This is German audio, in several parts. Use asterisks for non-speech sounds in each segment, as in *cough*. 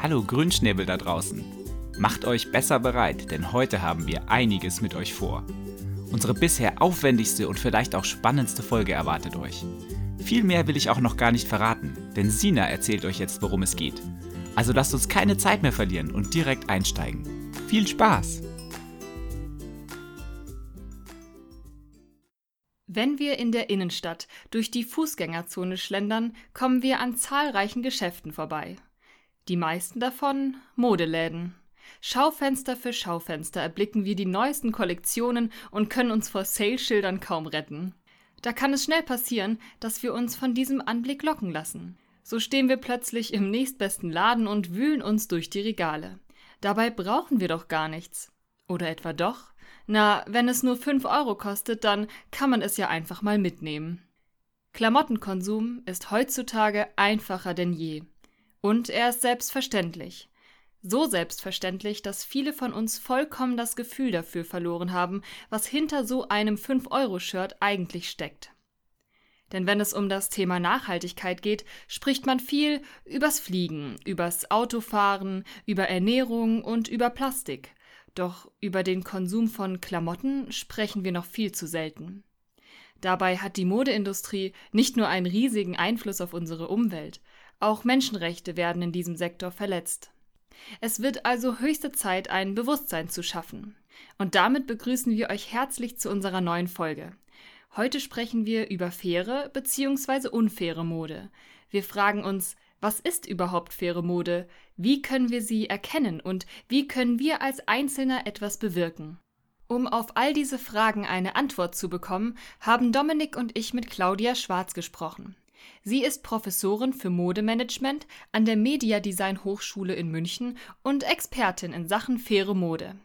Hallo Grünschnäbel da draußen. Macht euch besser bereit, denn heute haben wir einiges mit euch vor. Unsere bisher aufwendigste und vielleicht auch spannendste Folge erwartet euch. Viel mehr will ich auch noch gar nicht verraten, denn Sina erzählt euch jetzt, worum es geht. Also lasst uns keine Zeit mehr verlieren und direkt einsteigen. Viel Spaß! Wenn wir in der Innenstadt durch die Fußgängerzone schlendern, kommen wir an zahlreichen Geschäften vorbei. Die meisten davon Modeläden. Schaufenster für Schaufenster erblicken wir die neuesten Kollektionen und können uns vor Sale-Schildern kaum retten. Da kann es schnell passieren, dass wir uns von diesem Anblick locken lassen. So stehen wir plötzlich im nächstbesten Laden und wühlen uns durch die Regale. Dabei brauchen wir doch gar nichts. Oder etwa doch? Na, wenn es nur 5 Euro kostet, dann kann man es ja einfach mal mitnehmen. Klamottenkonsum ist heutzutage einfacher denn je. Und er ist selbstverständlich. So selbstverständlich, dass viele von uns vollkommen das Gefühl dafür verloren haben, was hinter so einem 5-Euro-Shirt eigentlich steckt. Denn wenn es um das Thema Nachhaltigkeit geht, spricht man viel übers Fliegen, übers Autofahren, über Ernährung und über Plastik. Doch über den Konsum von Klamotten sprechen wir noch viel zu selten. Dabei hat die Modeindustrie nicht nur einen riesigen Einfluss auf unsere Umwelt, auch Menschenrechte werden in diesem Sektor verletzt. Es wird also höchste Zeit, ein Bewusstsein zu schaffen. Und damit begrüßen wir euch herzlich zu unserer neuen Folge. Heute sprechen wir über faire bzw. unfaire Mode. Wir fragen uns, was ist überhaupt faire Mode? Wie können wir sie erkennen und wie können wir als Einzelner etwas bewirken? Um auf all diese Fragen eine Antwort zu bekommen, haben Dominik und ich mit Claudia Schwarz gesprochen. Sie ist Professorin für Modemanagement an der Media Design Hochschule in München und Expertin in Sachen faire Mode.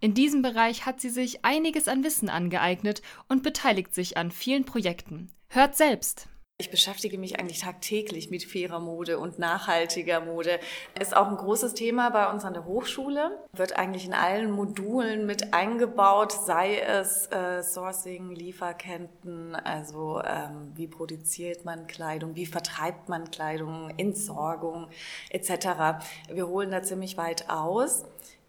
In diesem Bereich hat sie sich einiges an Wissen angeeignet und beteiligt sich an vielen Projekten. Hört selbst! Ich beschäftige mich eigentlich tagtäglich mit fairer Mode und nachhaltiger Mode. Ist auch ein großes Thema bei uns an der Hochschule. Wird eigentlich in allen Modulen mit eingebaut, sei es äh, Sourcing, Lieferketten, also ähm, wie produziert man Kleidung, wie vertreibt man Kleidung, Entsorgung etc. Wir holen da ziemlich weit aus.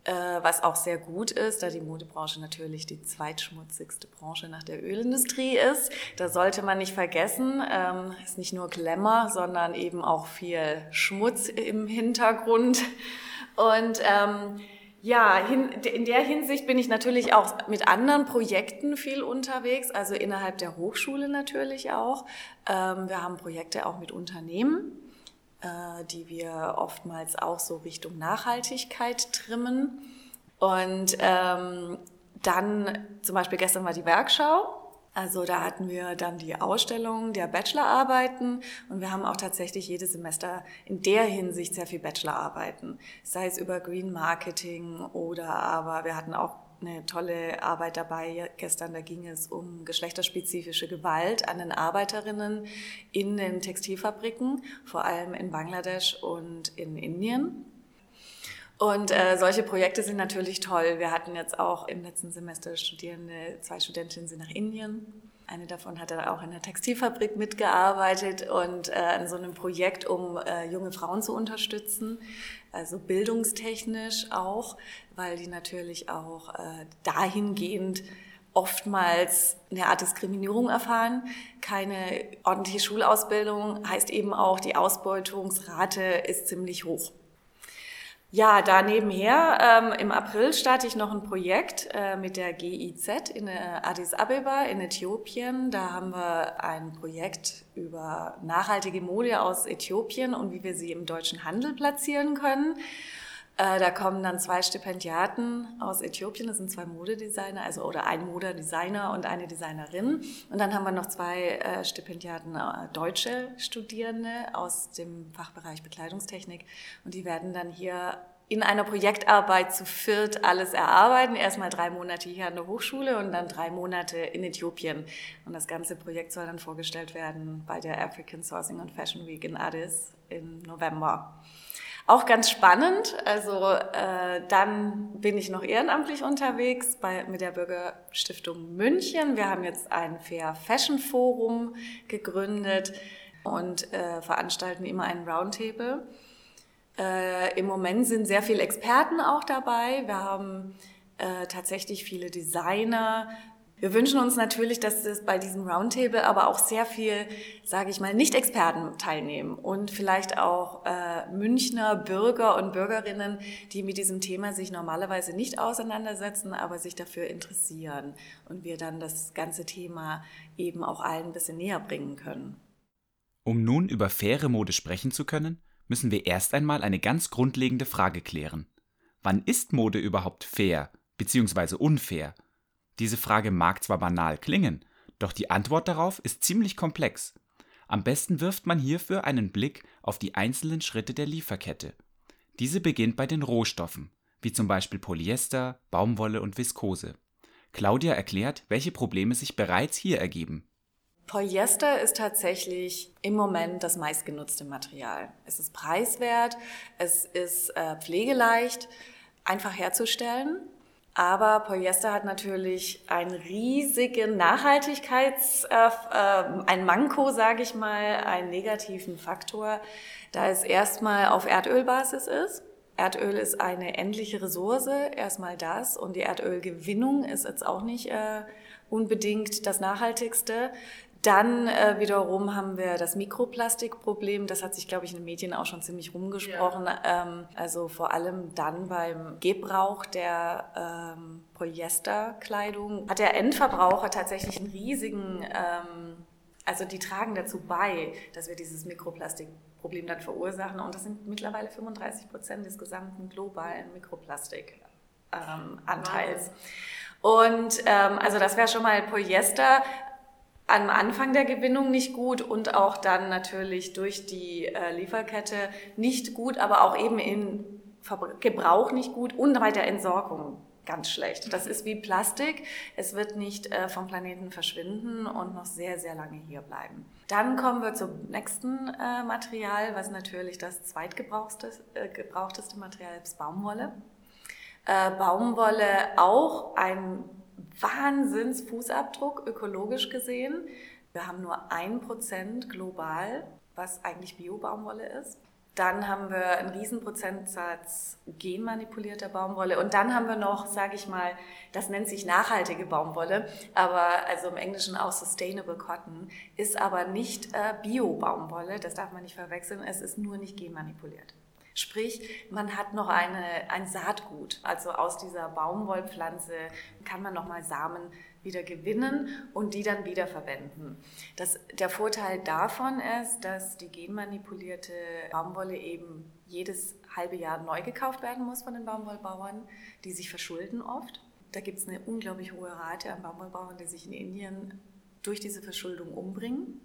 Äh, was auch sehr gut ist, da die Modebranche natürlich die zweitschmutzigste Branche nach der Ölindustrie ist. Da sollte man nicht vergessen, ähm, ist nicht nur Glamour, sondern eben auch viel Schmutz im Hintergrund. Und ähm, ja, hin, in der Hinsicht bin ich natürlich auch mit anderen Projekten viel unterwegs, also innerhalb der Hochschule natürlich auch. Ähm, wir haben Projekte auch mit Unternehmen äh, die wir oftmals auch so Richtung Nachhaltigkeit trimmen. Und ähm, dann zum Beispiel gestern war die Werkschau. Also da hatten wir dann die Ausstellung der Bachelorarbeiten und wir haben auch tatsächlich jedes Semester in der Hinsicht sehr viel Bachelorarbeiten, sei es über Green Marketing oder aber wir hatten auch eine tolle Arbeit dabei gestern. Da ging es um geschlechterspezifische Gewalt an den Arbeiterinnen in den Textilfabriken, vor allem in Bangladesch und in Indien. Und äh, solche Projekte sind natürlich toll. Wir hatten jetzt auch im letzten Semester Studierende, zwei Studentinnen sind nach Indien. Eine davon hat auch in der Textilfabrik mitgearbeitet und äh, an so einem Projekt, um äh, junge Frauen zu unterstützen also bildungstechnisch auch, weil die natürlich auch äh, dahingehend oftmals eine Art Diskriminierung erfahren. Keine ordentliche Schulausbildung heißt eben auch, die Ausbeutungsrate ist ziemlich hoch. Ja, da nebenher, ähm, im April starte ich noch ein Projekt äh, mit der GIZ in äh, Addis Abeba in Äthiopien. Da haben wir ein Projekt über nachhaltige Mode aus Äthiopien und wie wir sie im deutschen Handel platzieren können. Äh, da kommen dann zwei Stipendiaten aus Äthiopien, das sind zwei Modedesigner, also oder ein Modedesigner und eine Designerin. Und dann haben wir noch zwei äh, Stipendiaten, äh, deutsche Studierende aus dem Fachbereich Bekleidungstechnik. Und die werden dann hier in einer Projektarbeit zu viert alles erarbeiten. Erstmal drei Monate hier an der Hochschule und dann drei Monate in Äthiopien. Und das ganze Projekt soll dann vorgestellt werden bei der African Sourcing and Fashion Week in Addis im November. Auch ganz spannend. Also äh, dann bin ich noch ehrenamtlich unterwegs bei, mit der Bürgerstiftung München. Wir haben jetzt ein Fair Fashion Forum gegründet und äh, veranstalten immer einen Roundtable Äh, Im Moment sind sehr viele Experten auch dabei. Wir haben äh, tatsächlich viele Designer, wir wünschen uns natürlich, dass es bei diesem Roundtable aber auch sehr viel, sage ich mal, Nicht-Experten teilnehmen und vielleicht auch äh, Münchner Bürger und Bürgerinnen, die mit diesem Thema sich normalerweise nicht auseinandersetzen, aber sich dafür interessieren und wir dann das ganze Thema eben auch allen ein bisschen näher bringen können. Um nun über faire Mode sprechen zu können, müssen wir erst einmal eine ganz grundlegende Frage klären. Wann ist Mode überhaupt fair bzw. unfair? Diese Frage mag zwar banal klingen, doch die Antwort darauf ist ziemlich komplex. Am besten wirft man hierfür einen Blick auf die einzelnen Schritte der Lieferkette. Diese beginnt bei den Rohstoffen, wie zum Beispiel Polyester, Baumwolle und Viskose. Claudia erklärt, welche Probleme sich bereits hier ergeben. Polyester ist tatsächlich im Moment das meistgenutzte Material. Es ist preiswert, es ist äh, pflegeleicht, einfach herzustellen aber Polyester hat natürlich einen riesigen Nachhaltigkeits, äh, äh, ein Manko, sage ich mal, einen negativen Faktor, da es erstmal auf Erdölbasis ist. Erdöl ist eine endliche Ressource, erstmal das. Und die Erdölgewinnung ist jetzt auch nicht äh, unbedingt das Nachhaltigste. Dann äh, wiederum haben wir das Mikroplastikproblem. Das hat sich, glaube ich, in den Medien auch schon ziemlich rumgesprochen. Ja. Ähm, also vor allem dann beim Gebrauch der ähm, Polyesterkleidung hat der Endverbraucher tatsächlich einen riesigen, ähm, also die tragen dazu bei, dass wir dieses Mikroplastikproblem dann verursachen. Und das sind mittlerweile 35 Prozent des gesamten globalen Mikroplastikanteils. Ähm, und ähm, also das wäre schon mal Polyester am Anfang der Gewinnung nicht gut und auch dann natürlich durch die äh, Lieferkette nicht gut, aber auch eben in Gebrauch nicht gut und bei der Entsorgung ganz schlecht. Das ist wie Plastik. Es wird nicht äh, vom Planeten verschwinden und noch sehr, sehr lange hier bleiben. Dann kommen wir zum nächsten äh, Material, was natürlich das zweitgebrauchteste Material ist, Baumwolle. Baumwolle auch ein Wahnsinns-Fußabdruck ökologisch gesehen. Wir haben nur ein Prozent global, was eigentlich Bio-Baumwolle ist. Dann haben wir einen riesen Prozentsatz genmanipulierter Baumwolle. Und dann haben wir noch, sage ich mal, das nennt sich nachhaltige Baumwolle, aber also im Englischen auch Sustainable Cotton, ist aber nicht äh, Bio-Baumwolle, das darf man nicht verwechseln, es ist nur nicht genmanipuliert. Sprich, man hat noch eine, ein Saatgut. Also aus dieser Baumwollpflanze kann man nochmal Samen wieder gewinnen und die dann wieder verwenden. Das, der Vorteil davon ist, dass die genmanipulierte Baumwolle eben jedes halbe Jahr neu gekauft werden muss von den Baumwollbauern, die sich verschulden oft. Da gibt es eine unglaublich hohe Rate an Baumwollbauern, die sich in Indien durch diese Verschuldung umbringen.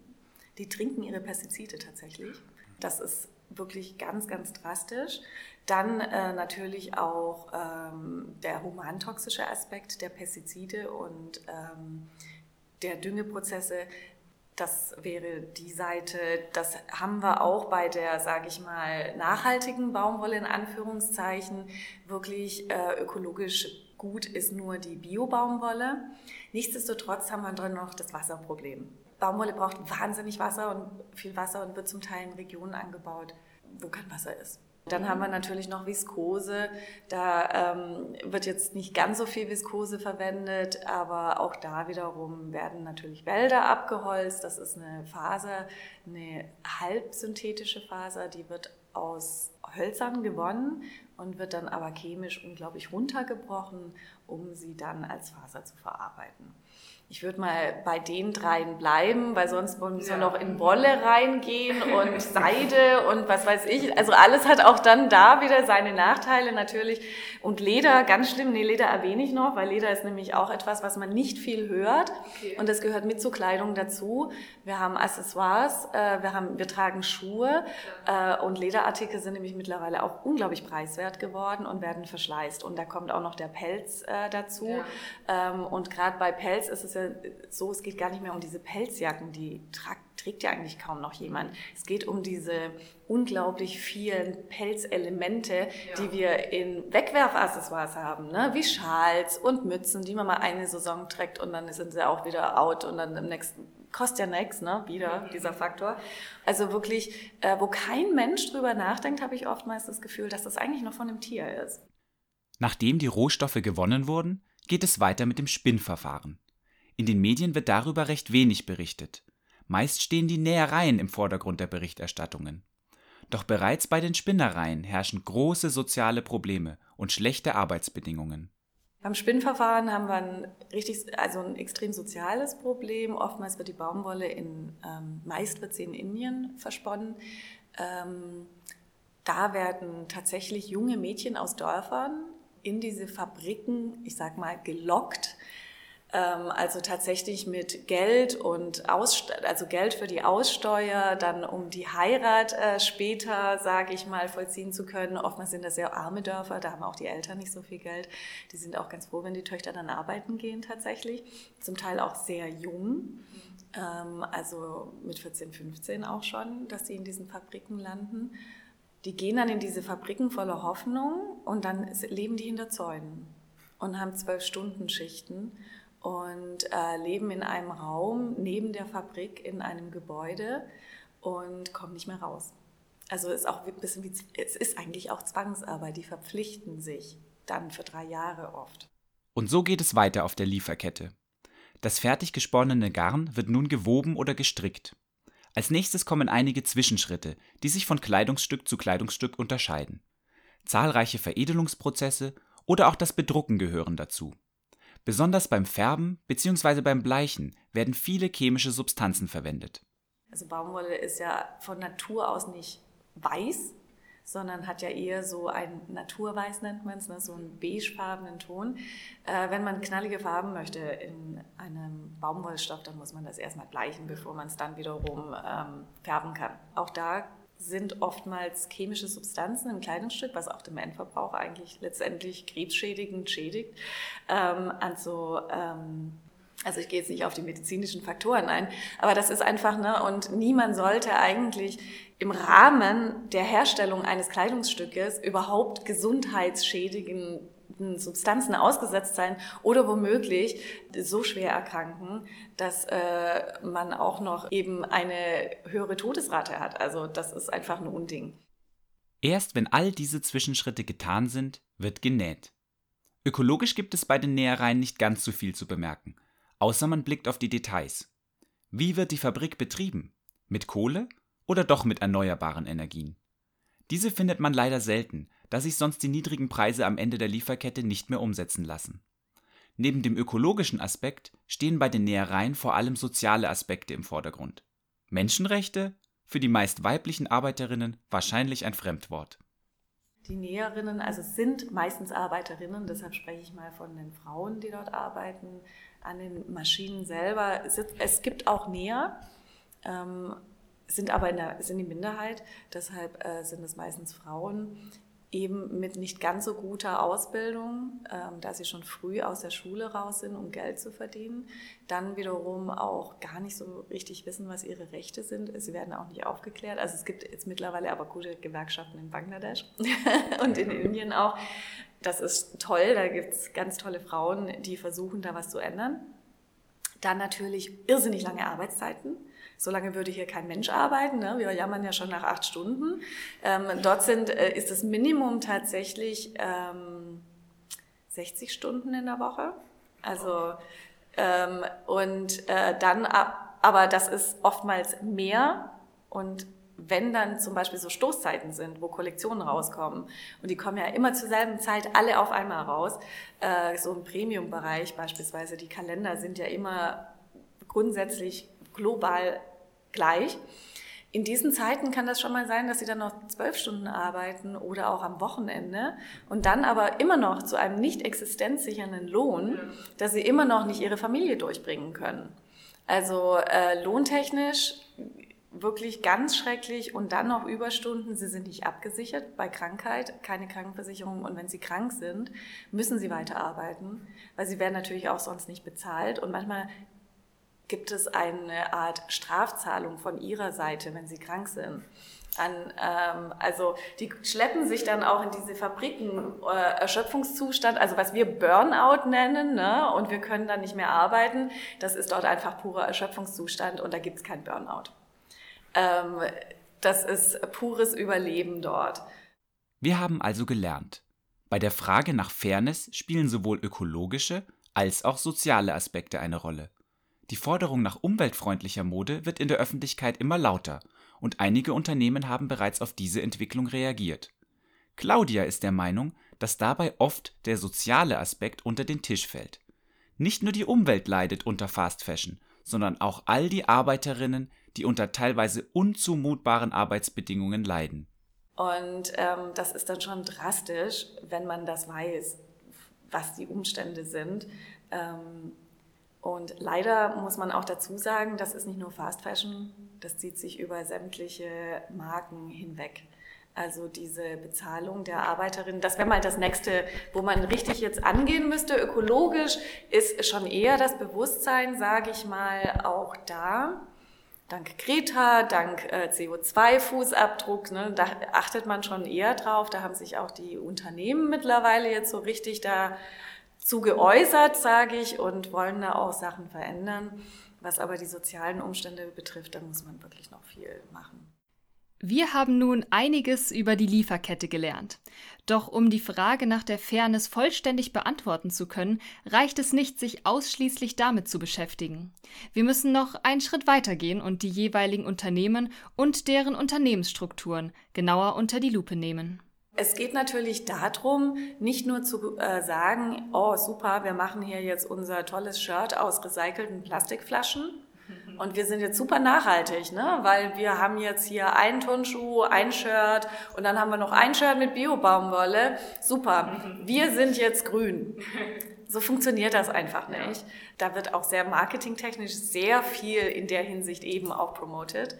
Die trinken ihre Pestizide tatsächlich. Das ist wirklich ganz, ganz drastisch. Dann äh, natürlich auch ähm, der humantoxische Aspekt der Pestizide und ähm, der Düngeprozesse. Das wäre die Seite, das haben wir auch bei der, sage ich mal, nachhaltigen Baumwolle in Anführungszeichen. Wirklich äh, ökologisch gut ist nur die Bio-Baumwolle. Nichtsdestotrotz haben wir drin noch das Wasserproblem. Baumwolle braucht wahnsinnig Wasser und viel Wasser und wird zum Teil in Regionen angebaut, wo kein Wasser ist. Dann haben wir natürlich noch Viskose. Da ähm, wird jetzt nicht ganz so viel Viskose verwendet, aber auch da wiederum werden natürlich Wälder abgeholzt. Das ist eine Faser, eine halbsynthetische Faser, die wird aus Hölzern gewonnen und wird dann aber chemisch unglaublich runtergebrochen, um sie dann als Faser zu verarbeiten ich würde mal bei den dreien bleiben, weil sonst müssen wir ja. noch in Wolle reingehen *laughs* und Seide und was weiß ich. Also alles hat auch dann da wieder seine Nachteile natürlich. Und Leder, ganz schlimm, nee, Leder erwähne ich noch, weil Leder ist nämlich auch etwas, was man nicht viel hört. Okay. Und das gehört mit zur Kleidung dazu. Wir haben Accessoires, äh, wir, haben, wir tragen Schuhe. Äh, und Lederartikel sind nämlich mittlerweile auch unglaublich preiswert geworden und werden verschleißt. Und da kommt auch noch der Pelz äh, dazu. Ja. Ähm, und gerade bei Pelz ist es ja so, es geht gar nicht mehr um diese Pelzjacken, die tragt, trägt ja eigentlich kaum noch jemand. Es geht um diese unglaublich vielen Pelzelemente, ja. die wir in Wegwerfaccessoires haben, ne? wie Schals und Mützen, die man mal eine Saison trägt und dann sind sie auch wieder out und dann im nächsten kostet ja nichts, ne? Wieder dieser Faktor. Also wirklich, äh, wo kein Mensch drüber nachdenkt, habe ich oftmals das Gefühl, dass das eigentlich noch von einem Tier ist. Nachdem die Rohstoffe gewonnen wurden, geht es weiter mit dem Spinnverfahren. In den Medien wird darüber recht wenig berichtet. Meist stehen die Nähereien im Vordergrund der Berichterstattungen. Doch bereits bei den Spinnereien herrschen große soziale Probleme und schlechte Arbeitsbedingungen. Beim Spinnverfahren haben wir ein richtig, also ein extrem soziales Problem. Oftmals wird die Baumwolle in, ähm, meist wird sie in Indien versponnen. Ähm, da werden tatsächlich junge Mädchen aus Dörfern in diese Fabriken, ich sag mal, gelockt also tatsächlich mit Geld und Ausst also Geld für die Aussteuer, dann um die Heirat äh, später, sage ich mal, vollziehen zu können. Oftmals sind das sehr arme Dörfer, da haben auch die Eltern nicht so viel Geld. Die sind auch ganz froh, wenn die Töchter dann arbeiten gehen tatsächlich. Zum Teil auch sehr jung, ähm, also mit 14, 15 auch schon, dass sie in diesen Fabriken landen. Die gehen dann in diese Fabriken voller Hoffnung und dann leben die hinter Zäunen und haben zwölf Stunden Schichten und äh, leben in einem Raum neben der Fabrik in einem Gebäude und kommen nicht mehr raus. Also ist auch ein bisschen wie, es ist eigentlich auch Zwangsarbeit, die verpflichten sich dann für drei Jahre oft. Und so geht es weiter auf der Lieferkette. Das fertig gesponnene Garn wird nun gewoben oder gestrickt. Als nächstes kommen einige Zwischenschritte, die sich von Kleidungsstück zu Kleidungsstück unterscheiden. Zahlreiche Veredelungsprozesse oder auch das Bedrucken gehören dazu. Besonders beim Färben bzw. beim Bleichen werden viele chemische Substanzen verwendet. Also Baumwolle ist ja von Natur aus nicht weiß, sondern hat ja eher so ein Naturweiß nennt man es, ne, so einen beigefarbenen Ton. Äh, wenn man knallige Farben möchte in einem Baumwollstoff, dann muss man das erstmal bleichen, bevor man es dann wiederum ähm, färben kann. Auch da sind oftmals chemische Substanzen im Kleidungsstück, was auch den Endverbrauch eigentlich letztendlich krebsschädigend schädigt. Ähm, also, ähm, also ich gehe jetzt nicht auf die medizinischen Faktoren ein, aber das ist einfach, ne, und niemand sollte eigentlich im Rahmen der Herstellung eines Kleidungsstückes überhaupt gesundheitsschädigend Substanzen ausgesetzt sein oder womöglich so schwer erkranken, dass äh, man auch noch eben eine höhere Todesrate hat. Also das ist einfach ein Unding. Erst wenn all diese Zwischenschritte getan sind, wird genäht. Ökologisch gibt es bei den Nähereien nicht ganz so viel zu bemerken, außer man blickt auf die Details. Wie wird die Fabrik betrieben? Mit Kohle oder doch mit erneuerbaren Energien? Diese findet man leider selten, da sich sonst die niedrigen Preise am Ende der Lieferkette nicht mehr umsetzen lassen. Neben dem ökologischen Aspekt stehen bei den Nähereien vor allem soziale Aspekte im Vordergrund. Menschenrechte? Für die meist weiblichen Arbeiterinnen wahrscheinlich ein Fremdwort. Die Näherinnen, also sind meistens Arbeiterinnen, deshalb spreche ich mal von den Frauen, die dort arbeiten, an den Maschinen selber. Es gibt auch Näher, ähm, sind aber in der, sind die Minderheit, deshalb äh, sind es meistens Frauen eben mit nicht ganz so guter Ausbildung, ähm, da sie schon früh aus der Schule raus sind, um Geld zu verdienen, dann wiederum auch gar nicht so richtig wissen, was ihre Rechte sind. Sie werden auch nicht aufgeklärt. Also es gibt jetzt mittlerweile aber gute Gewerkschaften in Bangladesch *laughs* und in Indien auch. Das ist toll, da gibt es ganz tolle Frauen, die versuchen, da was zu ändern. Dann natürlich irrsinnig lange Arbeitszeiten so lange würde hier kein Mensch arbeiten. Ne? Wir jammern ja schon nach acht Stunden. Ähm, dort sind, äh, ist das Minimum tatsächlich ähm, 60 Stunden in der Woche. Also ähm, und äh, dann, aber das ist oftmals mehr und wenn dann zum Beispiel so Stoßzeiten sind, wo Kollektionen rauskommen und die kommen ja immer zur selben Zeit alle auf einmal raus, äh, so im Premium-Bereich beispielsweise, die Kalender sind ja immer grundsätzlich global gleich. In diesen Zeiten kann das schon mal sein, dass sie dann noch zwölf Stunden arbeiten oder auch am Wochenende und dann aber immer noch zu einem nicht existenzsichernden Lohn, dass sie immer noch nicht ihre Familie durchbringen können. Also äh, lohntechnisch wirklich ganz schrecklich und dann noch Überstunden. Sie sind nicht abgesichert bei Krankheit, keine Krankenversicherung und wenn sie krank sind, müssen sie weiterarbeiten, weil sie werden natürlich auch sonst nicht bezahlt und manchmal gibt es eine Art Strafzahlung von ihrer Seite, wenn sie krank sind. An, ähm, also die schleppen sich dann auch in diese Fabriken äh, Erschöpfungszustand, also was wir Burnout nennen, ne? und wir können dann nicht mehr arbeiten. Das ist dort einfach purer Erschöpfungszustand und da gibt es kein Burnout. Ähm, das ist pures Überleben dort. Wir haben also gelernt. Bei der Frage nach Fairness spielen sowohl ökologische als auch soziale Aspekte eine Rolle. Die Forderung nach umweltfreundlicher Mode wird in der Öffentlichkeit immer lauter und einige Unternehmen haben bereits auf diese Entwicklung reagiert. Claudia ist der Meinung, dass dabei oft der soziale Aspekt unter den Tisch fällt. Nicht nur die Umwelt leidet unter Fast Fashion, sondern auch all die Arbeiterinnen, die unter teilweise unzumutbaren Arbeitsbedingungen leiden. Und ähm, das ist dann schon drastisch, wenn man das weiß, was die Umstände sind. Ähm, und leider muss man auch dazu sagen, das ist nicht nur Fast Fashion, das zieht sich über sämtliche Marken hinweg. Also diese Bezahlung der Arbeiterinnen, das wäre mal das nächste, wo man richtig jetzt angehen müsste. Ökologisch ist schon eher das Bewusstsein, sage ich mal, auch da. Dank Greta, dank äh, CO2-Fußabdruck, ne, da achtet man schon eher drauf. Da haben sich auch die Unternehmen mittlerweile jetzt so richtig da zu geäußert, sage ich, und wollen da auch Sachen verändern. Was aber die sozialen Umstände betrifft, da muss man wirklich noch viel machen. Wir haben nun einiges über die Lieferkette gelernt. Doch um die Frage nach der Fairness vollständig beantworten zu können, reicht es nicht, sich ausschließlich damit zu beschäftigen. Wir müssen noch einen Schritt weitergehen und die jeweiligen Unternehmen und deren Unternehmensstrukturen genauer unter die Lupe nehmen. Es geht natürlich darum, nicht nur zu äh, sagen, oh super, wir machen hier jetzt unser tolles Shirt aus recycelten Plastikflaschen und wir sind jetzt super nachhaltig, ne? weil wir haben jetzt hier einen Turnschuh, ein Shirt und dann haben wir noch ein Shirt mit Bio-Baumwolle. Super, wir sind jetzt grün. So funktioniert das einfach nicht. Da wird auch sehr marketingtechnisch sehr viel in der Hinsicht eben auch promoted.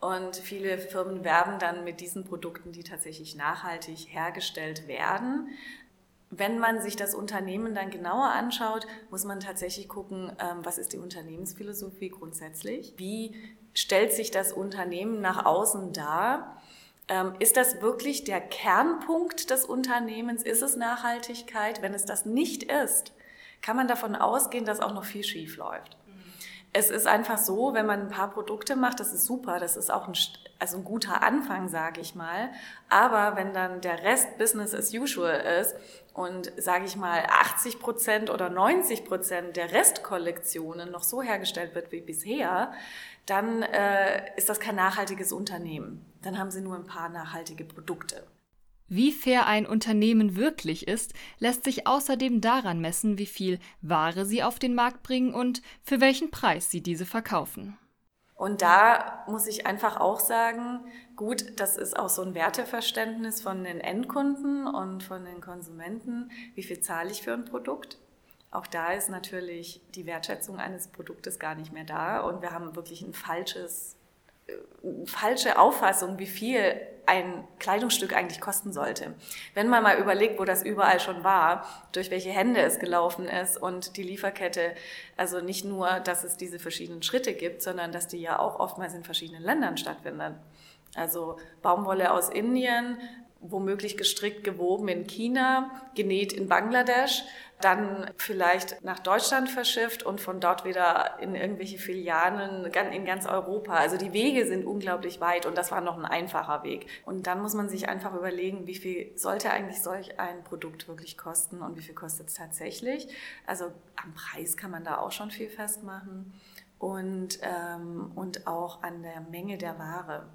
Und viele Firmen werben dann mit diesen Produkten, die tatsächlich nachhaltig hergestellt werden. Wenn man sich das Unternehmen dann genauer anschaut, muss man tatsächlich gucken, ähm, was ist die Unternehmensphilosophie grundsätzlich? Wie stellt sich das Unternehmen nach außen dar? Ähm, ist das wirklich der Kernpunkt des Unternehmens? Ist es Nachhaltigkeit? Wenn es das nicht ist, kann man davon ausgehen, dass auch noch viel schief läuft. Es ist einfach so, wenn man ein paar Produkte macht, das ist super, das ist auch ein, also ein guter Anfang, sage ich mal. Aber wenn dann der Rest Business as usual ist und, sage ich mal, 80 Prozent oder 90 Prozent der Restkollektionen noch so hergestellt wird wie bisher, dann äh, ist das kein nachhaltiges Unternehmen. Dann haben sie nur ein paar nachhaltige Produkte. Wie fair ein Unternehmen wirklich ist, lässt sich außerdem daran messen, wie viel Ware sie auf den Markt bringen und für welchen Preis sie diese verkaufen. Und da muss ich einfach auch sagen, gut, das ist auch so ein Werteverständnis von den Endkunden und von den Konsumenten. Wie viel zahle ich für ein Produkt? Auch da ist natürlich die Wertschätzung eines Produktes gar nicht mehr da und wir haben wirklich ein falsches falsche Auffassung, wie viel ein Kleidungsstück eigentlich kosten sollte. Wenn man mal überlegt, wo das überall schon war, durch welche Hände es gelaufen ist und die Lieferkette, also nicht nur, dass es diese verschiedenen Schritte gibt, sondern dass die ja auch oftmals in verschiedenen Ländern stattfinden. Also Baumwolle aus Indien, womöglich gestrickt, gewoben in China, genäht in Bangladesch, dann vielleicht nach Deutschland verschifft und von dort wieder in irgendwelche Filialen in ganz Europa. Also die Wege sind unglaublich weit und das war noch ein einfacher Weg. Und dann muss man sich einfach überlegen, wie viel sollte eigentlich solch ein Produkt wirklich kosten und wie viel kostet es tatsächlich. Also am Preis kann man da auch schon viel festmachen und, ähm, und auch an der Menge der Ware.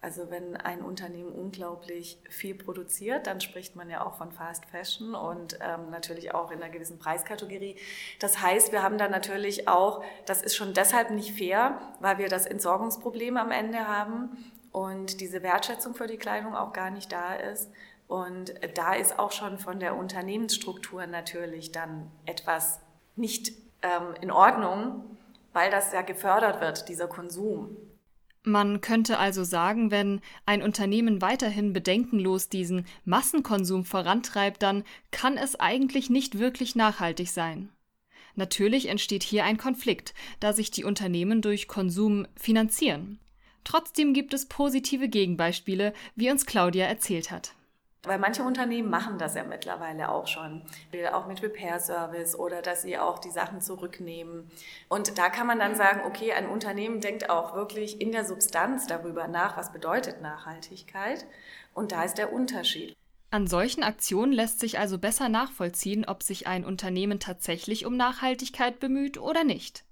Also wenn ein Unternehmen unglaublich viel produziert, dann spricht man ja auch von Fast Fashion und ähm, natürlich auch in einer gewissen Preiskategorie. Das heißt, wir haben da natürlich auch, das ist schon deshalb nicht fair, weil wir das Entsorgungsproblem am Ende haben und diese Wertschätzung für die Kleidung auch gar nicht da ist. Und da ist auch schon von der Unternehmensstruktur natürlich dann etwas nicht ähm, in Ordnung, weil das ja gefördert wird, dieser Konsum. Man könnte also sagen, wenn ein Unternehmen weiterhin bedenkenlos diesen Massenkonsum vorantreibt, dann kann es eigentlich nicht wirklich nachhaltig sein. Natürlich entsteht hier ein Konflikt, da sich die Unternehmen durch Konsum finanzieren. Trotzdem gibt es positive Gegenbeispiele, wie uns Claudia erzählt hat. Weil manche Unternehmen machen das ja mittlerweile auch schon, auch mit Repair-Service oder dass sie auch die Sachen zurücknehmen. Und da kann man dann sagen, okay, ein Unternehmen denkt auch wirklich in der Substanz darüber nach, was bedeutet Nachhaltigkeit. Und da ist der Unterschied. An solchen Aktionen lässt sich also besser nachvollziehen, ob sich ein Unternehmen tatsächlich um Nachhaltigkeit bemüht oder nicht.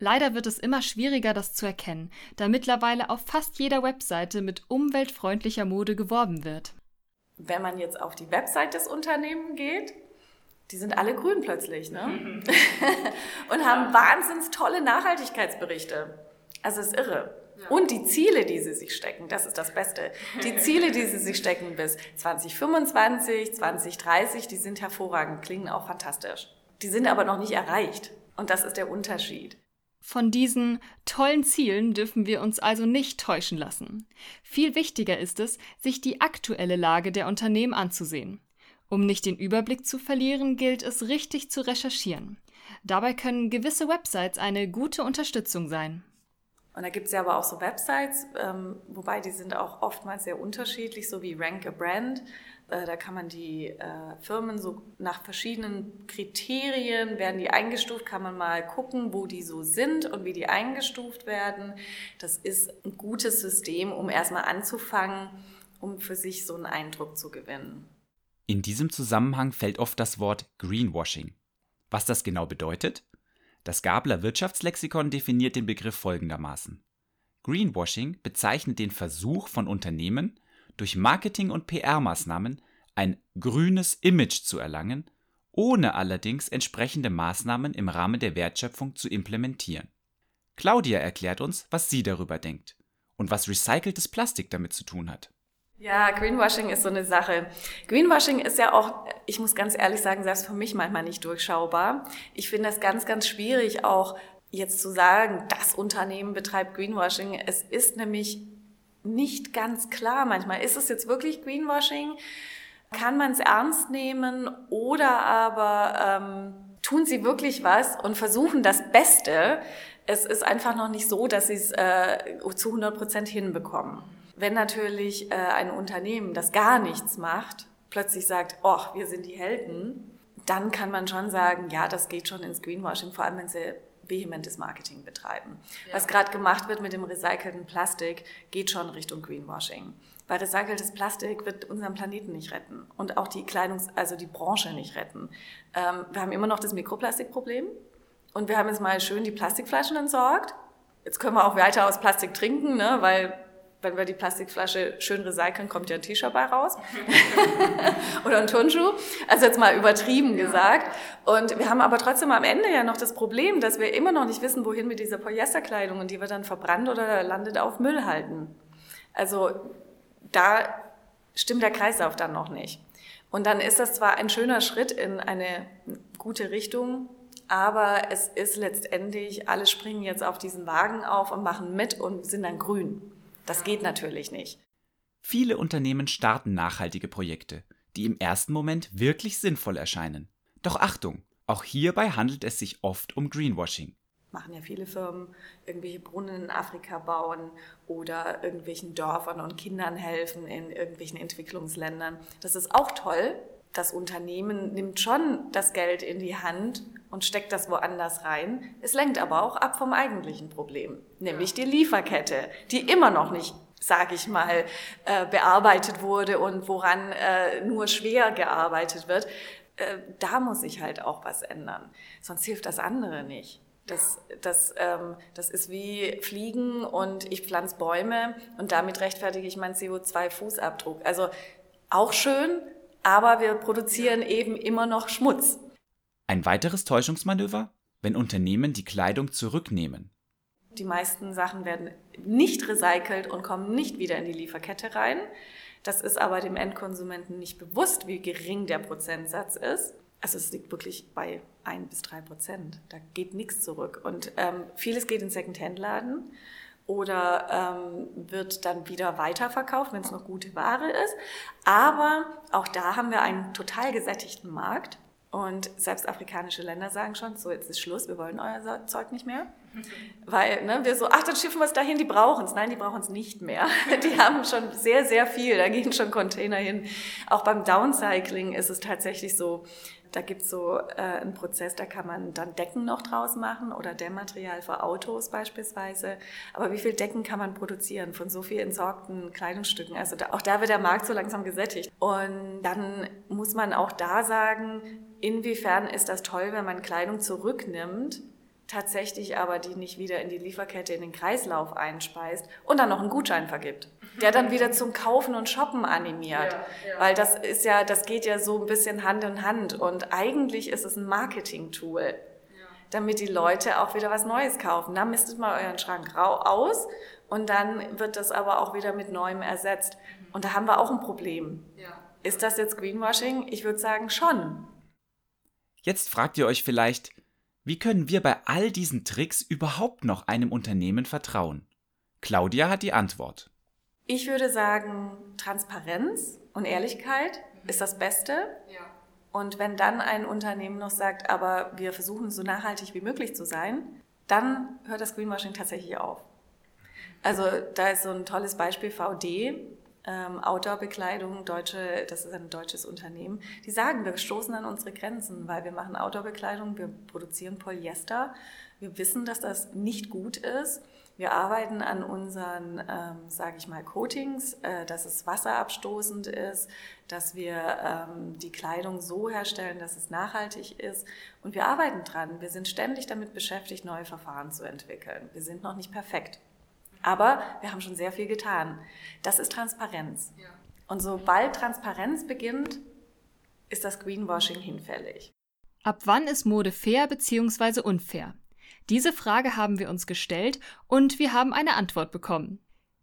Leider wird es immer schwieriger, das zu erkennen, da mittlerweile auf fast jeder Webseite mit umweltfreundlicher Mode geworben wird wenn man jetzt auf die Website des Unternehmens geht, die sind alle grün plötzlich, ne? *laughs* und haben wahnsinns tolle Nachhaltigkeitsberichte. Also es ist irre. Und die Ziele, die sie sich stecken, das ist das Beste. Die Ziele, die sie sich stecken bis 2025, 2030, die sind hervorragend, klingen auch fantastisch. Die sind aber noch nicht erreicht. Und das ist der Unterschied. Von diesen tollen Zielen dürfen wir uns also nicht täuschen lassen. Viel wichtiger ist es, sich die aktuelle Lage der Unternehmen anzusehen. Um nicht den Überblick zu verlieren, gilt es richtig zu recherchieren. Dabei können gewisse Websites eine gute Unterstützung sein. Und da gibt es ja aber auch so Websites, ähm, wobei die sind auch oftmals sehr unterschiedlich, so wie Rank a Brand. Äh, da kann man die äh, Firmen so nach verschiedenen Kriterien werden die eingestuft, kann man mal gucken, wo die so sind und wie die eingestuft werden. Das ist ein gutes System, um erstmal anzufangen, um für sich so einen Eindruck zu gewinnen. In diesem Zusammenhang fällt oft das Wort Greenwashing. Was das genau bedeutet? Das Gabler Wirtschaftslexikon definiert den Begriff folgendermaßen. Greenwashing bezeichnet den Versuch von Unternehmen, durch Marketing- und PR-Maßnahmen ein grünes Image zu erlangen, ohne allerdings entsprechende Maßnahmen im Rahmen der Wertschöpfung zu implementieren. Claudia erklärt uns, was sie darüber denkt und was recyceltes Plastik damit zu tun hat. Ja, Greenwashing ist so eine Sache. Greenwashing ist ja auch, ich muss ganz ehrlich sagen, selbst für mich manchmal nicht durchschaubar. Ich finde das ganz, ganz schwierig, auch jetzt zu sagen, das Unternehmen betreibt Greenwashing. Es ist nämlich nicht ganz klar. Manchmal ist es jetzt wirklich Greenwashing. Kann man es ernst nehmen oder aber ähm, tun sie wirklich was und versuchen das Beste? Es ist einfach noch nicht so, dass sie es äh, zu 100 Prozent hinbekommen. Wenn natürlich äh, ein Unternehmen, das gar nichts macht, plötzlich sagt, oh, wir sind die Helden, dann kann man schon sagen, ja, das geht schon ins Greenwashing, vor allem wenn sie vehementes Marketing betreiben. Ja. Was gerade gemacht wird mit dem recycelten Plastik, geht schon Richtung Greenwashing. Weil recyceltes Plastik wird unseren Planeten nicht retten und auch die Kleidungs-, also die Branche nicht retten. Ähm, wir haben immer noch das Mikroplastikproblem und wir haben jetzt mal schön die Plastikflaschen entsorgt. Jetzt können wir auch weiter aus Plastik trinken, ne, weil wenn wir die Plastikflasche schön recyceln, kommt ja ein T-Shirt bei raus. *laughs* Oder ein Turnschuh. Also jetzt mal übertrieben ja. gesagt. Und wir haben aber trotzdem am Ende ja noch das Problem, dass wir immer noch nicht wissen, wohin mit dieser Polyesterkleidung und die wird dann verbrannt oder landet auf Müll halten. Also da stimmt der Kreislauf dann noch nicht. Und dann ist das zwar ein schöner Schritt in eine gute Richtung, aber es ist letztendlich, alle springen jetzt auf diesen Wagen auf und machen mit und sind dann grün. Das geht natürlich nicht. Viele Unternehmen starten nachhaltige Projekte, die im ersten Moment wirklich sinnvoll erscheinen. Doch Achtung, auch hierbei handelt es sich oft um Greenwashing. Machen ja viele Firmen, irgendwelche Brunnen in Afrika bauen oder irgendwelchen Dörfern und Kindern helfen in irgendwelchen Entwicklungsländern. Das ist auch toll. Das Unternehmen nimmt schon das Geld in die Hand und steckt das woanders rein. Es lenkt aber auch ab vom eigentlichen Problem, nämlich die Lieferkette, die immer noch nicht sage ich mal, äh, bearbeitet wurde und woran äh, nur schwer gearbeitet wird. Äh, da muss sich halt auch was ändern. Sonst hilft das andere nicht. Das, das, ähm, das ist wie Fliegen und ich pflanze Bäume und damit rechtfertige ich meinen CO2-Fußabdruck. Also auch schön, aber wir produzieren eben immer noch Schmutz. Ein weiteres Täuschungsmanöver, wenn Unternehmen die Kleidung zurücknehmen. Die meisten Sachen werden nicht recycelt und kommen nicht wieder in die Lieferkette rein. Das ist aber dem Endkonsumenten nicht bewusst, wie gering der Prozentsatz ist. Also es liegt wirklich bei ein bis drei Prozent. Da geht nichts zurück. Und ähm, vieles geht in Second-Hand-Laden oder ähm, wird dann wieder weiterverkauft, wenn es noch gute Ware ist. Aber auch da haben wir einen total gesättigten Markt. Und selbst afrikanische Länder sagen schon, so jetzt ist Schluss, wir wollen euer Zeug nicht mehr. *laughs* Weil ne, wir so, ach, dann schiffen wir es dahin, die brauchen es. Nein, die brauchen es nicht mehr. *laughs* Die haben schon sehr, sehr viel, da gehen schon Container hin. Auch beim Downcycling ist es tatsächlich so, da gibt es so äh, einen Prozess, da kann man dann Decken noch draus machen oder Dämmmaterial für Autos beispielsweise. Aber wie viel Decken kann man produzieren von so viel entsorgten Kleidungsstücken? Also da, auch da wird der Markt so langsam gesättigt. Und dann muss man auch da sagen, inwiefern ist das toll, wenn man Kleidung zurücknimmt tatsächlich aber die nicht wieder in die Lieferkette, in den Kreislauf einspeist und dann noch einen Gutschein vergibt, der dann wieder zum Kaufen und Shoppen animiert. Ja, ja. Weil das ist ja, das geht ja so ein bisschen Hand in Hand und eigentlich ist es ein Marketing-Tool, ja. damit die Leute auch wieder was Neues kaufen. Dann mistet mal euren Schrank rau aus und dann wird das aber auch wieder mit Neuem ersetzt. Mhm. Und da haben wir auch ein Problem. Ist das jetzt Greenwashing? Ich würde sagen schon. Jetzt fragt ihr euch vielleicht, wie können wir bei all diesen Tricks überhaupt noch einem Unternehmen vertrauen? Claudia hat die Antwort. Ich würde sagen, Transparenz und Ehrlichkeit ist das Beste. Ja. Und wenn dann ein Unternehmen noch sagt, aber wir versuchen so nachhaltig wie möglich zu sein, dann hört das Greenwashing tatsächlich auf. Also da ist so ein tolles Beispiel VD ähm, Outdoor-Bekleidung, deutsche, das ist ein deutsches Unternehmen, die sagen, wir stoßen an unsere Grenzen, weil wir machen Outdoor-Bekleidung, wir produzieren Polyester, wir wissen, dass das nicht gut ist. Wir arbeiten an unseren, ähm, sage ich mal, Coatings, äh, dass es wasserabstoßend ist, dass wir ähm, die Kleidung so herstellen, dass es nachhaltig ist. Und wir arbeiten dran. Wir sind ständig damit beschäftigt, neue Verfahren zu entwickeln. Wir sind noch nicht perfekt. Aber wir haben schon sehr viel getan. Das ist Transparenz. Ja. Und sobald Transparenz beginnt, ist das Greenwashing hinfällig. Ab wann ist Mode fair bzw. unfair? Diese Frage haben wir uns gestellt und wir haben eine Antwort bekommen.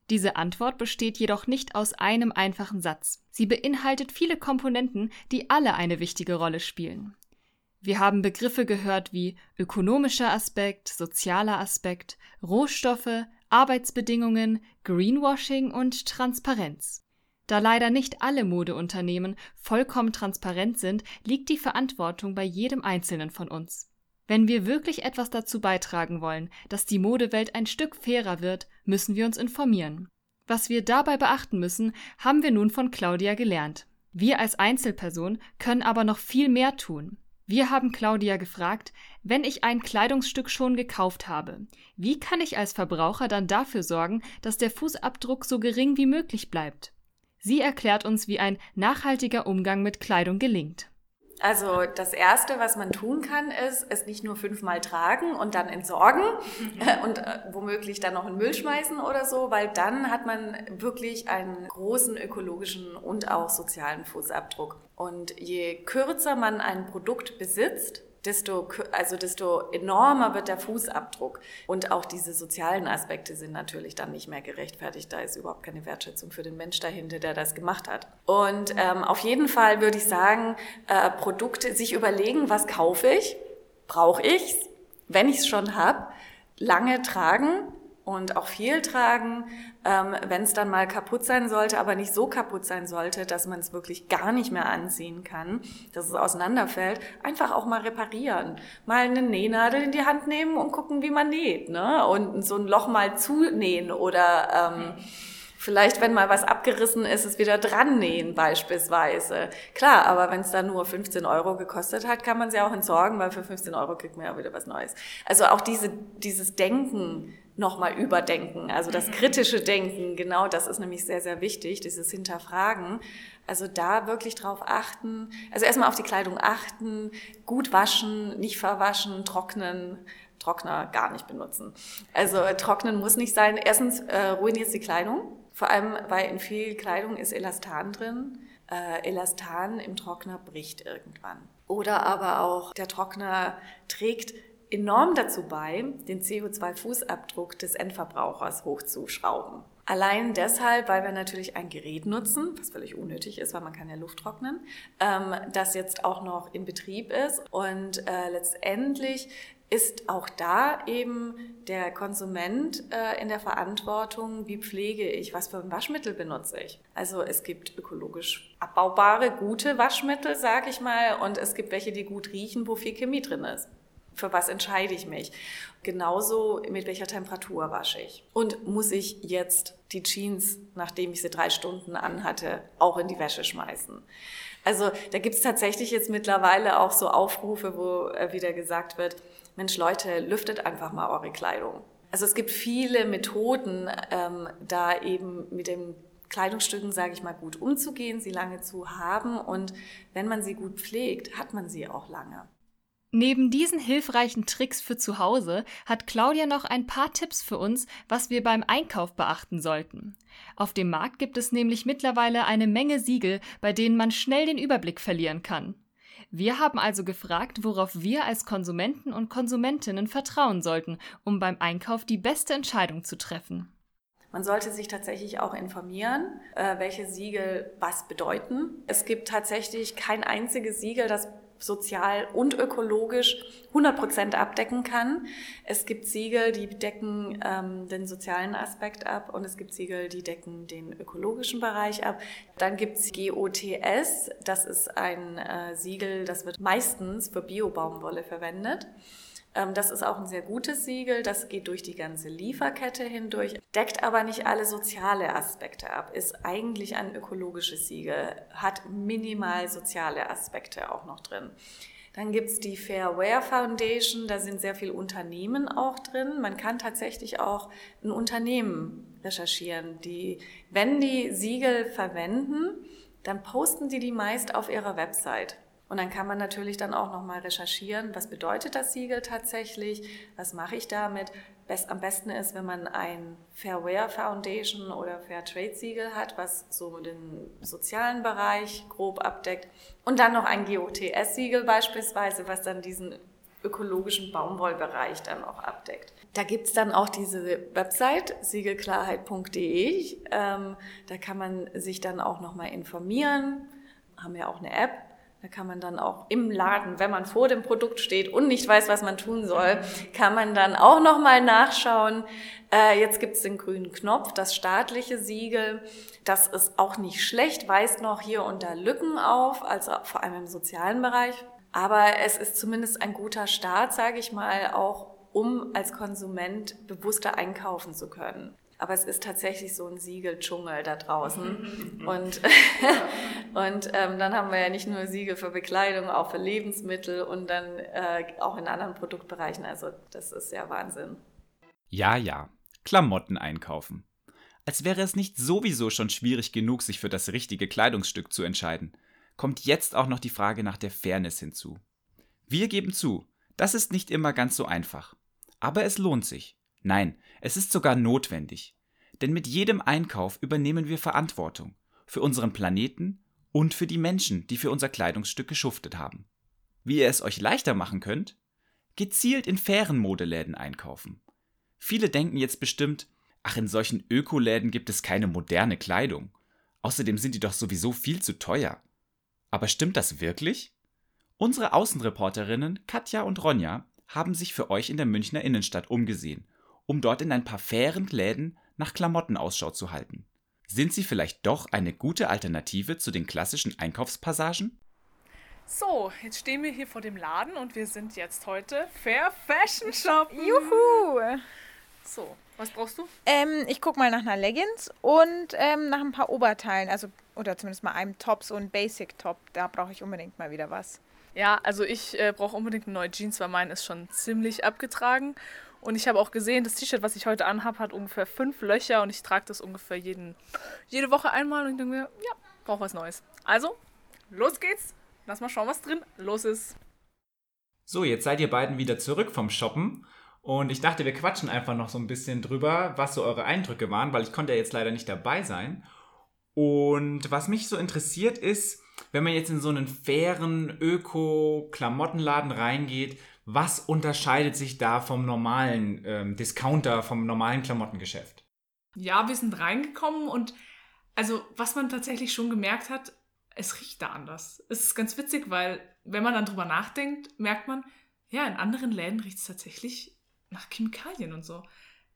Diese Antwort besteht jedoch nicht aus einem einfachen Satz. Sie beinhaltet viele Komponenten, die alle eine wichtige Rolle spielen. Wir haben Begriffe gehört wie ökonomischer Aspekt, sozialer Aspekt, Rohstoffe, Arbeitsbedingungen, Greenwashing und Transparenz. Da leider nicht alle Modeunternehmen vollkommen transparent sind, liegt die Verantwortung bei jedem Einzelnen von uns. Wenn wir wirklich etwas dazu beitragen wollen, dass die Modewelt ein Stück fairer wird, müssen wir uns informieren. Was wir dabei beachten müssen, haben wir nun von Claudia gelernt. Wir als Einzelperson können aber noch viel mehr tun. Wir haben Claudia gefragt, wenn ich ein Kleidungsstück schon gekauft habe, wie kann ich als Verbraucher dann dafür sorgen, dass der Fußabdruck so gering wie möglich bleibt? Sie erklärt uns, wie ein nachhaltiger Umgang mit Kleidung gelingt. Also das Erste, was man tun kann, ist, es nicht nur fünfmal tragen und dann entsorgen *laughs* und äh, womöglich dann noch in Müll schmeißen oder so, weil dann hat man wirklich einen großen ökologischen und auch sozialen Fußabdruck. Und je kürzer man ein Produkt besitzt, desto, also desto enormer wird der Fußabdruck. Und auch diese sozialen Aspekte sind natürlich dann nicht mehr gerechtfertigt. Da ist überhaupt keine Wertschätzung für den Mensch dahinter, der das gemacht hat. Und ähm, auf jeden Fall würde ich sagen, äh, Produkte sich überlegen, was kaufe ich, brauche ich wenn ich es schon habe, lange tragen und auch viel tragen, ähm, wenn es dann mal kaputt sein sollte, aber nicht so kaputt sein sollte, dass man es wirklich gar nicht mehr anziehen kann, dass es auseinanderfällt, einfach auch mal reparieren. Mal eine Nähnadel in die Hand nehmen und gucken, wie man näht. Ne? Und so ein Loch mal zunähen oder... Ähm, Vielleicht, wenn mal was abgerissen ist, es wieder dran nähen beispielsweise. Klar, aber wenn es dann nur 15 Euro gekostet hat, kann man sie auch entsorgen, weil für 15 Euro kriegt man ja wieder was Neues. Also auch diese, dieses Denken nochmal überdenken. Also das mhm. kritische Denken, genau das ist nämlich sehr, sehr wichtig, dieses Hinterfragen. Also da wirklich drauf achten, also erstmal auf die Kleidung achten, gut waschen, nicht verwaschen, trocknen, Trockner gar nicht benutzen. Also trocknen muss nicht sein. Erstens äh, ruiniert die Kleidung, vor allem weil in viel Kleidung ist Elastan drin. Äh, Elastan im Trockner bricht irgendwann. Oder aber auch der Trockner trägt enorm dazu bei, den CO2-Fußabdruck des Endverbrauchers hochzuschrauben. Allein deshalb, weil wir natürlich ein Gerät nutzen, was völlig unnötig ist, weil man kann ja Luft trocknen, ähm, das jetzt auch noch in Betrieb ist. Und äh, letztendlich ist auch da eben der Konsument äh, in der Verantwortung, wie pflege ich, was für ein Waschmittel benutze ich. Also es gibt ökologisch abbaubare, gute Waschmittel, sage ich mal, und es gibt welche, die gut riechen, wo viel Chemie drin ist. Für was entscheide ich mich. Genauso mit welcher Temperatur wasche ich. Und muss ich jetzt die Jeans, nachdem ich sie drei Stunden anhatte, auch in die Wäsche schmeißen? Also da gibt es tatsächlich jetzt mittlerweile auch so Aufrufe, wo äh, wieder gesagt wird, Mensch Leute, lüftet einfach mal eure Kleidung. Also es gibt viele Methoden, ähm, da eben mit den Kleidungsstücken, sage ich mal, gut umzugehen, sie lange zu haben. Und wenn man sie gut pflegt, hat man sie auch lange. Neben diesen hilfreichen Tricks für zu Hause hat Claudia noch ein paar Tipps für uns, was wir beim Einkauf beachten sollten. Auf dem Markt gibt es nämlich mittlerweile eine Menge Siegel, bei denen man schnell den Überblick verlieren kann. Wir haben also gefragt, worauf wir als Konsumenten und Konsumentinnen vertrauen sollten, um beim Einkauf die beste Entscheidung zu treffen. Man sollte sich tatsächlich auch informieren, äh, welche Siegel was bedeuten. Es gibt tatsächlich kein einziges Siegel, das sozial und ökologisch 100 Prozent abdecken kann. Es gibt Siegel, die decken ähm, den sozialen Aspekt ab und es gibt Siegel, die decken den ökologischen Bereich ab. Dann gibt es GOTS, das ist ein äh, Siegel, das wird meistens für Biobaumwolle verwendet. Ähm, das ist auch ein sehr gutes Siegel, das geht durch die ganze Lieferkette hindurch, deckt aber nicht alle soziale Aspekte ab, ist eigentlich ein ökologisches Siegel, hat minimal soziale Aspekte auch noch drin. Dann gibt es die Fairware Foundation, da sind sehr viele Unternehmen auch drin. Man kann tatsächlich auch ein Unternehmen recherchieren, die, wenn die Siegel verwenden, dann posten die die meist auf ihrer Website. Und dann kann man natürlich dann auch nochmal recherchieren, was bedeutet das Siegel tatsächlich, was mache ich damit. Best, am besten ist, wenn man ein Fairware Foundation oder Fair Trade Siegel hat, was so den sozialen Bereich grob abdeckt. Und dann noch ein GOTS-Siegel beispielsweise, was dann diesen ökologischen Baumwollbereich dann auch abdeckt. Da gibt es dann auch diese Website siegelklarheit.de. Ähm, da kann man sich dann auch nochmal informieren. Haben ja auch eine App da kann man dann auch im Laden, wenn man vor dem Produkt steht und nicht weiß, was man tun soll, kann man dann auch nochmal nachschauen. Äh, jetzt gibt es den grünen Knopf, das staatliche Siegel. Das ist auch nicht schlecht, weist noch hier und da Lücken auf, also vor allem im sozialen Bereich. Aber es ist zumindest ein guter Start, sage ich mal, auch um als Konsument bewusster einkaufen zu können. Aber es ist tatsächlich so ein Siegeldschungel da draußen. und *laughs* *laughs* und ähm, dann haben wir ja nicht nur Siegel für Bekleidung, auch für Lebensmittel und dann äh, auch in anderen Produktbereichen. Also das ist ja Wahnsinn. Ja, ja. Klamotten einkaufen. Als wäre es nicht sowieso schon schwierig genug, sich für das richtige Kleidungsstück zu entscheiden, kommt jetzt auch noch die Frage nach der Fairness hinzu. Wir geben zu, das ist nicht immer ganz so einfach. Aber es lohnt sich. Nein, es ist sogar notwendig. Denn mit jedem Einkauf übernehmen wir Verantwortung für unseren Planeten und für die Menschen, die für unser Kleidungsstück geschuftet haben. Wie ihr es euch leichter machen könnt? Gezielt in fairen Modeläden einkaufen. Viele denken jetzt bestimmt, ach, in solchen Ökoläden gibt es keine moderne Kleidung. Außerdem sind die doch sowieso viel zu teuer. Aber stimmt das wirklich? Unsere Außenreporterinnen Katja und Ronja haben sich für euch in der Münchner Innenstadt umgesehen um dort in ein paar fairen Läden nach Klamotten Ausschau zu halten. Sind sie vielleicht doch eine gute Alternative zu den klassischen Einkaufspassagen? So, jetzt stehen wir hier vor dem Laden und wir sind jetzt heute Fair Fashion Shoppen. Juhu! So, was brauchst du? Ähm, ich guck mal nach einer Leggings und ähm, nach ein paar Oberteilen, also oder zumindest mal einem Top, so ein Basic Top. Da brauche ich unbedingt mal wieder was. Ja, also ich äh, brauche unbedingt eine neue Jeans, weil meine ist schon ziemlich abgetragen. Und ich habe auch gesehen, das T-Shirt, was ich heute anhabe, hat ungefähr fünf Löcher und ich trage das ungefähr jeden, jede Woche einmal und ich denke mir, ja, brauche was Neues. Also, los geht's. Lass mal schauen, was drin los ist. So, jetzt seid ihr beiden wieder zurück vom Shoppen. Und ich dachte, wir quatschen einfach noch so ein bisschen drüber, was so eure Eindrücke waren, weil ich konnte ja jetzt leider nicht dabei sein. Und was mich so interessiert ist, wenn man jetzt in so einen fairen Öko-Klamottenladen reingeht, was unterscheidet sich da vom normalen ähm, Discounter, vom normalen Klamottengeschäft? Ja, wir sind reingekommen und also was man tatsächlich schon gemerkt hat, es riecht da anders. Es ist ganz witzig, weil wenn man dann drüber nachdenkt, merkt man, ja, in anderen Läden riecht es tatsächlich nach Chemikalien und so.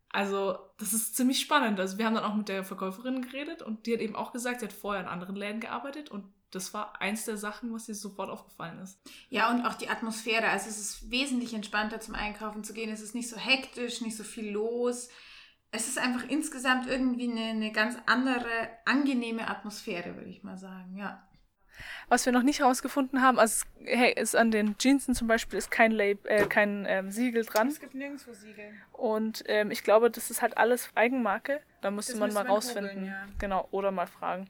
Also, das ist ziemlich spannend. Also, wir haben dann auch mit der Verkäuferin geredet und die hat eben auch gesagt, sie hat vorher in anderen Läden gearbeitet und das war eins der Sachen, was dir sofort aufgefallen ist. Ja, und auch die Atmosphäre. Also es ist wesentlich entspannter zum Einkaufen zu gehen. Es ist nicht so hektisch, nicht so viel los. Es ist einfach insgesamt irgendwie eine, eine ganz andere, angenehme Atmosphäre, würde ich mal sagen, ja. Was wir noch nicht herausgefunden haben, also hey, ist an den Jeansen zum Beispiel ist kein, Lab, äh, kein ähm, Siegel dran. Es gibt nirgendwo Siegel. Und ähm, ich glaube, das ist halt alles Eigenmarke. Da müsste Das man müsste mal man rausfinden. googeln, ja. Genau, oder mal fragen.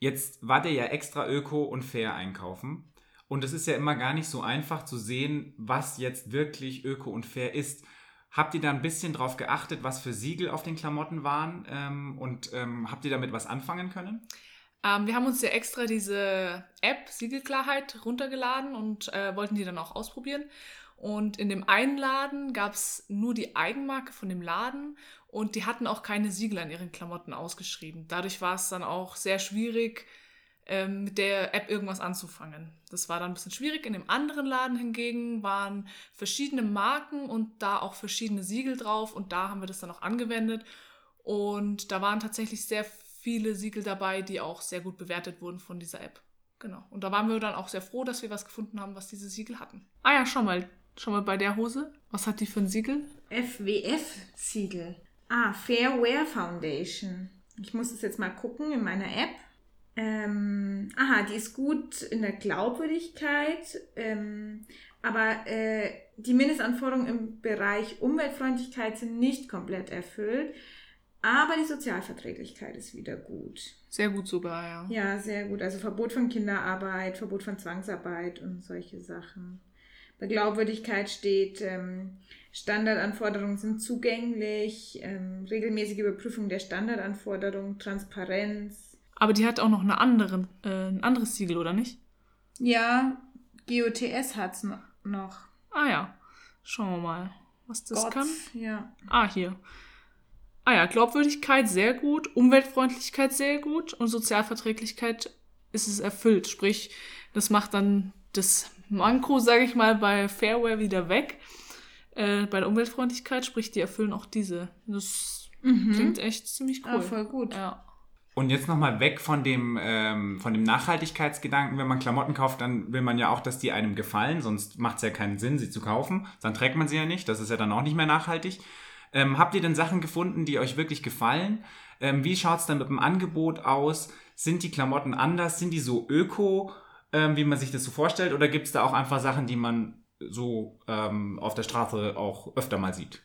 Jetzt wart ihr ja extra öko und fair einkaufen. Und es ist ja immer gar nicht so einfach zu sehen, was jetzt wirklich öko und fair ist. Habt ihr da ein bisschen drauf geachtet, was für Siegel auf den Klamotten waren? Ähm, und ähm, habt ihr damit was anfangen können? Ähm, wir haben uns ja extra diese App Siegelklarheit runtergeladen und äh, wollten die dann auch ausprobieren. Und in dem einen Laden gab es nur die Eigenmarke von dem Laden und die hatten auch keine Siegel an ihren Klamotten ausgeschrieben. Dadurch war es dann auch sehr schwierig, ähm, mit der App irgendwas anzufangen. Das war dann ein bisschen schwierig. In dem anderen Laden hingegen waren verschiedene Marken und da auch verschiedene Siegel drauf und da haben wir das dann auch angewendet. Und da waren tatsächlich sehr viele Siegel dabei, die auch sehr gut bewertet wurden von dieser App. Genau. Und da waren wir dann auch sehr froh, dass wir was gefunden haben, was diese Siegel hatten. Ah ja, schau mal. Schau mal bei der Hose. Was hat die für ein Siegel? FWF-Siegel. Ah, Fair Wear Foundation. Ich muss es jetzt mal gucken in meiner App. Ähm, aha, die ist gut in der Glaubwürdigkeit, ähm, aber äh, die Mindestanforderungen im Bereich Umweltfreundlichkeit sind nicht komplett erfüllt. Aber die Sozialverträglichkeit ist wieder gut. Sehr gut sogar, ja. Ja, sehr gut. Also Verbot von Kinderarbeit, Verbot von Zwangsarbeit und solche Sachen. Bei Glaubwürdigkeit steht, ähm, Standardanforderungen sind zugänglich, ähm, regelmäßige Überprüfung der Standardanforderungen, Transparenz. Aber die hat auch noch eine andere, äh, ein anderes Siegel, oder nicht? Ja, GOTS hat es noch. Ah ja. Schauen wir mal, was das Gott, kann. Ja. Ah, hier. Ah ja, Glaubwürdigkeit sehr gut, Umweltfreundlichkeit sehr gut und Sozialverträglichkeit ist es erfüllt. Sprich, das macht dann das Manko, sage ich mal, bei Fairware wieder weg. Äh, bei der Umweltfreundlichkeit, sprich, die erfüllen auch diese. Das klingt echt ziemlich cool. Ah, voll gut. Ja. Und jetzt nochmal weg von dem, ähm, von dem Nachhaltigkeitsgedanken. Wenn man Klamotten kauft, dann will man ja auch, dass die einem gefallen, sonst macht es ja keinen Sinn, sie zu kaufen. Dann trägt man sie ja nicht. Das ist ja dann auch nicht mehr nachhaltig. Ähm, habt ihr denn Sachen gefunden, die euch wirklich gefallen? Ähm, wie schaut es dann mit dem Angebot aus? Sind die Klamotten anders? Sind die so öko, ähm, wie man sich das so vorstellt? Oder gibt es da auch einfach Sachen, die man so ähm, auf der Straße auch öfter mal sieht?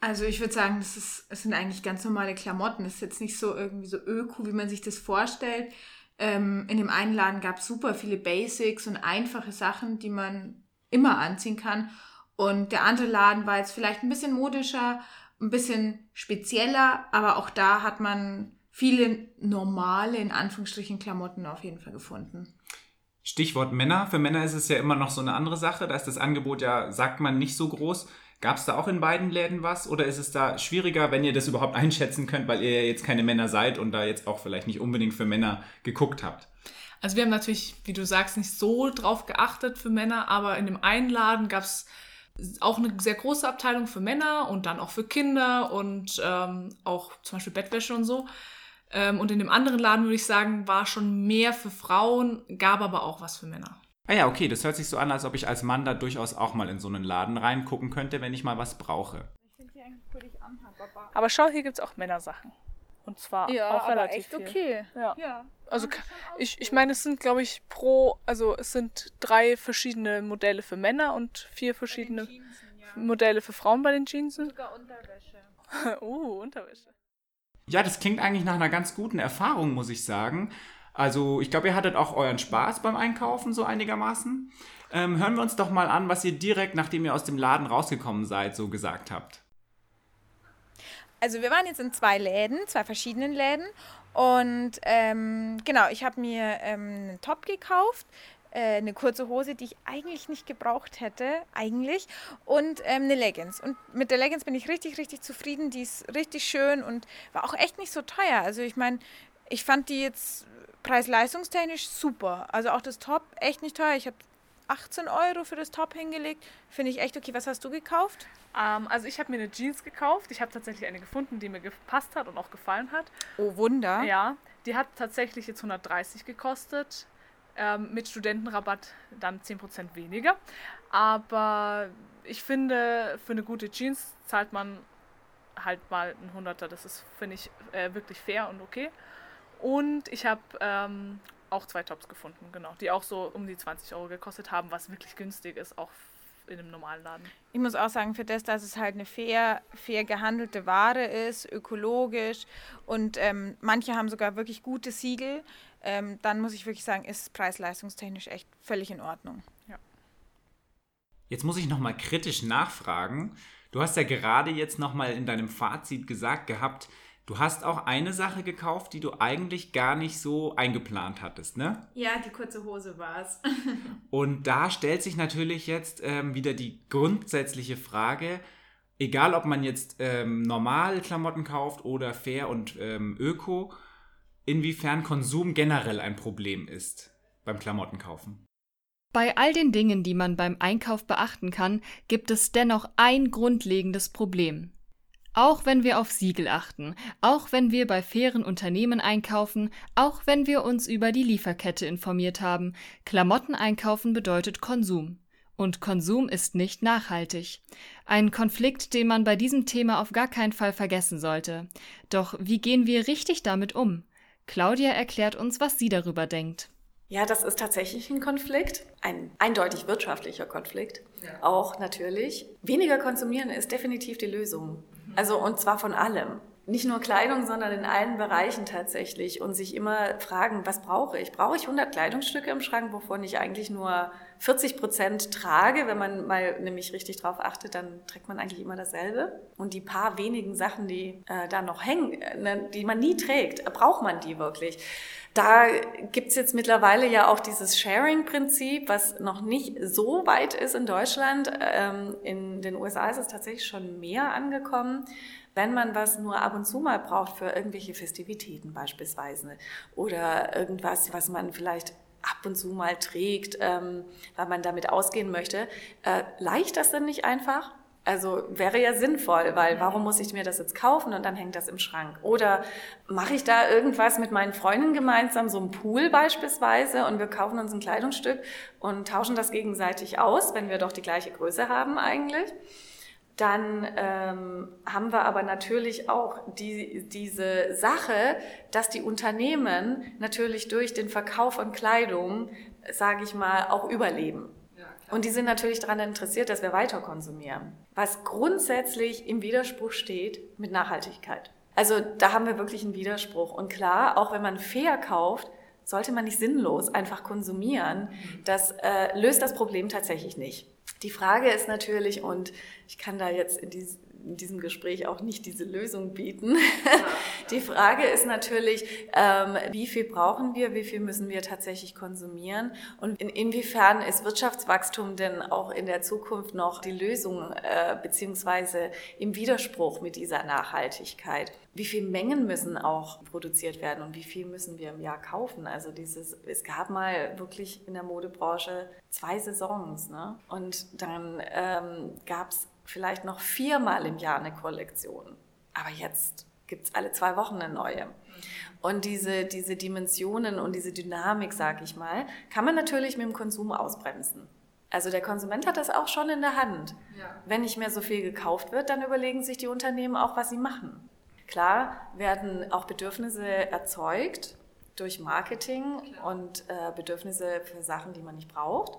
Also ich würde sagen, das, ist, das sind eigentlich ganz normale Klamotten. Das ist jetzt nicht so irgendwie so öko, wie man sich das vorstellt. Ähm, in dem einen Laden gab es super viele Basics und einfache Sachen, die man immer anziehen kann. Und der andere Laden war jetzt vielleicht ein bisschen modischer, ein bisschen spezieller, aber auch da hat man viele normale, in Anführungsstrichen, Klamotten auf jeden Fall gefunden. Stichwort Männer. Für Männer ist es ja immer noch so eine andere Sache. Da ist das Angebot ja, sagt man, nicht so groß. Gab es da auch in beiden Läden was? Oder ist es da schwieriger, wenn ihr das überhaupt *laughs* einschätzen könnt, weil ihr ja jetzt keine Männer seid und da jetzt auch vielleicht nicht unbedingt für Männer geguckt habt? Also wir haben natürlich, wie du sagst, nicht so drauf geachtet für Männer, aber in dem einen Laden gab es auch eine sehr große Abteilung für Männer und dann auch für Kinder und ähm, auch zum Beispiel Bettwäsche und so. Ähm, und in dem anderen Laden würde ich sagen, war schon mehr für Frauen, gab aber auch was für Männer. Ah ja, okay, das hört sich so an, als ob ich als Mann da durchaus auch mal in so einen Laden reingucken könnte, wenn ich mal was brauche. Aber schau, hier gibt es auch Männersachen. Und zwar auch relativ viel. okay. Ja. Ja. Also ich, ich meine, es sind, glaube ich, pro, also es sind drei verschiedene Modelle für Männer und vier verschiedene Modelle für Frauen bei den Jeansen. Sogar Unterwäsche. *laughs* uh, Unterwäsche. Ja, das klingt eigentlich nach einer ganz guten Erfahrung, muss ich sagen. Also, ich glaube, ihr hattet auch euren Spaß beim Einkaufen, so einigermaßen. Ähm, hören wir uns doch mal an, was ihr direkt, nachdem ihr aus dem Laden rausgekommen seid, so gesagt habt. Also wir waren jetzt in zwei Läden, zwei verschiedenen Läden. Und ähm, genau, ich habe mir ähm, einen Top gekauft, äh, eine kurze Hose, die ich eigentlich nicht gebraucht hätte, eigentlich, und ähm, eine Leggings. Und mit der Leggings bin ich richtig, richtig zufrieden. Die ist richtig schön und war auch echt nicht so teuer. Also ich meine, ich fand die jetzt preis-leistungstechnisch super. Also auch das Top echt nicht teuer. Ich habe 18 Euro für das Top hingelegt. Finde ich echt okay. Was hast du gekauft? Ähm, also ich habe mir eine Jeans gekauft. Ich habe tatsächlich eine gefunden, die mir gepasst hat und auch gefallen hat. Oh, Wunder. Ja, Die hat tatsächlich jetzt 130 gekostet. Ähm, mit Studentenrabatt dann 10% weniger. Aber ich finde, für eine gute Jeans zahlt man halt mal ein Hunderter. Das ist, finde ich, äh, wirklich fair und okay. Und ich habe ähm, auch zwei Tops gefunden, genau, die auch so um die 20 Euro gekostet haben, was wirklich günstig ist, auch in einem normalen Laden. Ich muss auch sagen, für das, dass es halt eine fair, fair gehandelte Ware ist, ökologisch und ähm, manche haben sogar wirklich gute Siegel, ähm, dann muss ich wirklich sagen, ist es preis-leistungstechnisch echt völlig in Ordnung. Ja. Jetzt muss ich nochmal kritisch nachfragen. Du hast ja gerade jetzt nochmal in deinem Fazit gesagt gehabt, Du hast auch eine Sache gekauft, die du eigentlich gar nicht so eingeplant hattest, ne? Ja, die kurze Hose war es. *laughs* Und da stellt sich natürlich jetzt ähm, wieder die grundsätzliche Frage, egal ob man jetzt ähm, normal Klamotten kauft oder fair und ähm, öko, inwiefern Konsum generell ein Problem ist beim Klamottenkaufen. Bei all den Dingen, die man beim Einkauf beachten kann, gibt es dennoch ein grundlegendes Problem. Auch wenn wir auf Siegel achten, auch wenn wir bei fairen Unternehmen einkaufen, auch wenn wir uns über die Lieferkette informiert haben, Klamotten einkaufen bedeutet Konsum. Und Konsum ist nicht nachhaltig. Ein Konflikt, den man bei diesem Thema auf gar keinen Fall vergessen sollte. Doch wie gehen wir richtig damit um? Claudia erklärt uns, was sie darüber denkt. Ja, das ist tatsächlich ein Konflikt, ein eindeutig wirtschaftlicher Konflikt. Ja. Auch natürlich. Weniger konsumieren ist definitiv die Lösung. Also und zwar von allem. Nicht nur Kleidung, sondern in allen Bereichen tatsächlich. Und sich immer fragen, was brauche ich? Brauche ich 100 Kleidungsstücke im Schrank, wovon ich eigentlich nur 40 Prozent trage? Wenn man mal nämlich richtig drauf achtet, dann trägt man eigentlich immer dasselbe. Und die paar wenigen Sachen, die äh, da noch hängen, äh, die man nie trägt, braucht man die wirklich? Da gibt's jetzt mittlerweile ja auch dieses Sharing-Prinzip, was noch nicht so weit ist in Deutschland. Ähm, in den USA ist es tatsächlich schon mehr angekommen. Wenn man was nur ab und zu mal braucht für irgendwelche Festivitäten beispielsweise oder irgendwas, was man vielleicht ab und zu mal trägt, ähm, weil man damit ausgehen möchte, äh, leicht das denn nicht einfach? Also wäre ja sinnvoll, weil warum muss ich mir das jetzt kaufen und dann hängt das im Schrank? Oder mache ich da irgendwas mit meinen Freunden gemeinsam, so ein Pool beispielsweise, und wir kaufen uns ein Kleidungsstück und tauschen das gegenseitig aus, wenn wir doch die gleiche Größe haben eigentlich? Dann ähm, haben wir aber natürlich auch die, diese Sache, dass die Unternehmen natürlich durch den Verkauf von Kleidung, sage ich mal, auch überleben. Und die sind natürlich daran interessiert, dass wir weiter konsumieren. Was grundsätzlich im Widerspruch steht mit Nachhaltigkeit. Also da haben wir wirklich einen Widerspruch. Und klar, auch wenn man fair kauft, sollte man nicht sinnlos einfach konsumieren. Das äh, löst das Problem tatsächlich nicht. Die Frage ist natürlich, und ich kann da jetzt in, dies, in diesem Gespräch auch nicht diese Lösung bieten. *laughs* Die Frage ist natürlich, ähm, wie viel brauchen wir, wie viel müssen wir tatsächlich konsumieren und in, inwiefern ist Wirtschaftswachstum denn auch in der Zukunft noch die Lösung äh, beziehungsweise im Widerspruch mit dieser Nachhaltigkeit? Wie viel Mengen müssen auch produziert werden und wie viel müssen wir im Jahr kaufen? Also dieses, es gab mal wirklich in der Modebranche zwei Saisons, ne? Und dann ähm, gab es vielleicht noch viermal im Jahr eine Kollektion. Aber jetzt gibt es alle zwei Wochen eine neue. Und diese, diese Dimensionen und diese Dynamik, sag ich mal, kann man natürlich mit dem Konsum ausbremsen. Also der Konsument hat das auch schon in der Hand. Ja. Wenn nicht mehr so viel gekauft wird, dann überlegen sich die Unternehmen auch, was sie machen. Klar werden auch Bedürfnisse erzeugt durch Marketing Klar. und äh, Bedürfnisse für Sachen, die man nicht braucht.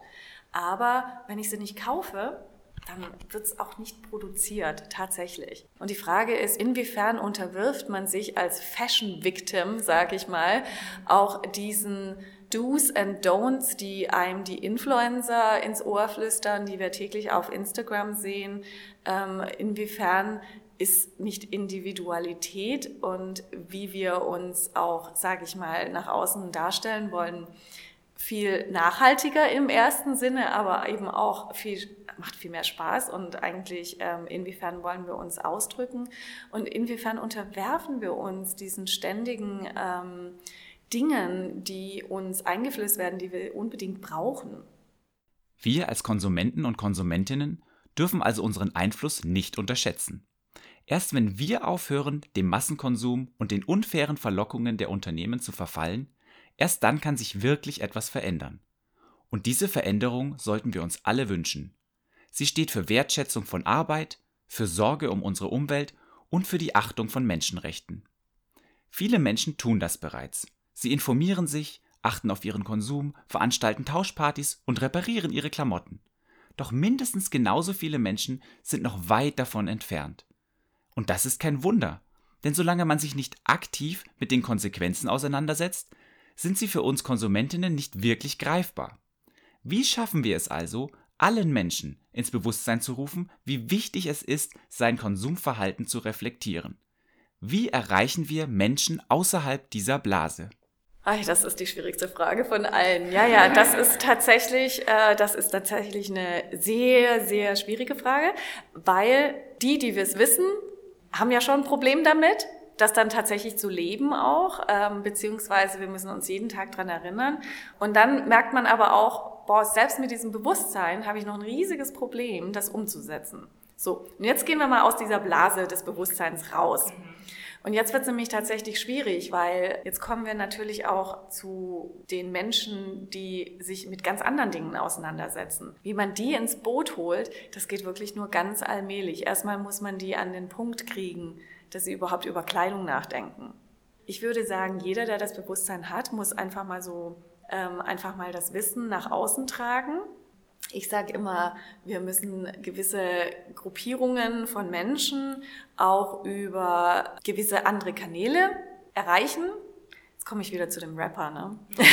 Aber wenn ich sie nicht kaufe, dann wird es auch nicht produziert, tatsächlich. Und die Frage ist, inwiefern unterwirft man sich als Fashion-Victim, sag ich mal, auch diesen Do's and Don'ts, die einem die Influencer ins Ohr flüstern, die wir täglich auf Instagram sehen, ähm, inwiefern ist nicht Individualität und wie wir uns auch, sage ich mal, nach außen darstellen wollen, viel nachhaltiger im ersten Sinne, aber eben auch viel, macht viel mehr Spaß und eigentlich ähm, inwiefern wollen wir uns ausdrücken und inwiefern unterwerfen wir uns diesen ständigen ähm, Dingen, die uns eingeflößt werden, die wir unbedingt brauchen. Wir als Konsumenten und Konsumentinnen dürfen also unseren Einfluss nicht unterschätzen. Erst wenn wir aufhören, dem Massenkonsum und den unfairen Verlockungen der Unternehmen zu verfallen, erst dann kann sich wirklich etwas verändern. Und diese Veränderung sollten wir uns alle wünschen. Sie steht für Wertschätzung von Arbeit, für Sorge um unsere Umwelt und für die Achtung von Menschenrechten. Viele Menschen tun das bereits. Sie informieren sich, achten auf ihren Konsum, veranstalten Tauschpartys und reparieren ihre Klamotten. Doch mindestens genauso viele Menschen sind noch weit davon entfernt. Und das ist kein Wunder, denn solange man sich nicht aktiv mit den Konsequenzen auseinandersetzt, sind sie für uns Konsumentinnen nicht wirklich greifbar. Wie schaffen wir es also, allen Menschen ins Bewusstsein zu rufen, wie wichtig es ist, sein Konsumverhalten zu reflektieren? Wie erreichen wir Menschen außerhalb dieser Blase? Ay, das ist die schwierigste Frage von allen. Ja, ja, das ist tatsächlich, äh, das ist tatsächlich eine sehr, sehr schwierige Frage, weil die, die wir es wissen, haben ja schon ein Problem damit, das dann tatsächlich zu leben auch, ähm, beziehungsweise wir müssen uns jeden Tag dran erinnern. Und dann merkt man aber auch, boah, selbst mit diesem Bewusstsein habe ich noch ein riesiges Problem, das umzusetzen. So, und jetzt gehen wir mal aus dieser Blase des Bewusstseins raus. Und jetzt wird es nämlich tatsächlich schwierig, weil jetzt kommen wir natürlich auch zu den Menschen, die sich mit ganz anderen Dingen auseinandersetzen. Wie man die ins Boot holt, das geht wirklich nur ganz allmählich. Erstmal muss man die an den Punkt kriegen, dass sie überhaupt über Kleidung nachdenken. Ich würde sagen, jeder, der das Bewusstsein hat, muss einfach mal so ähm, einfach mal das Wissen nach außen tragen ich sage immer, wir müssen gewisse Gruppierungen von Menschen auch über gewisse andere Kanäle erreichen. Jetzt komme ich wieder zu dem Rapper. Ne? *laughs*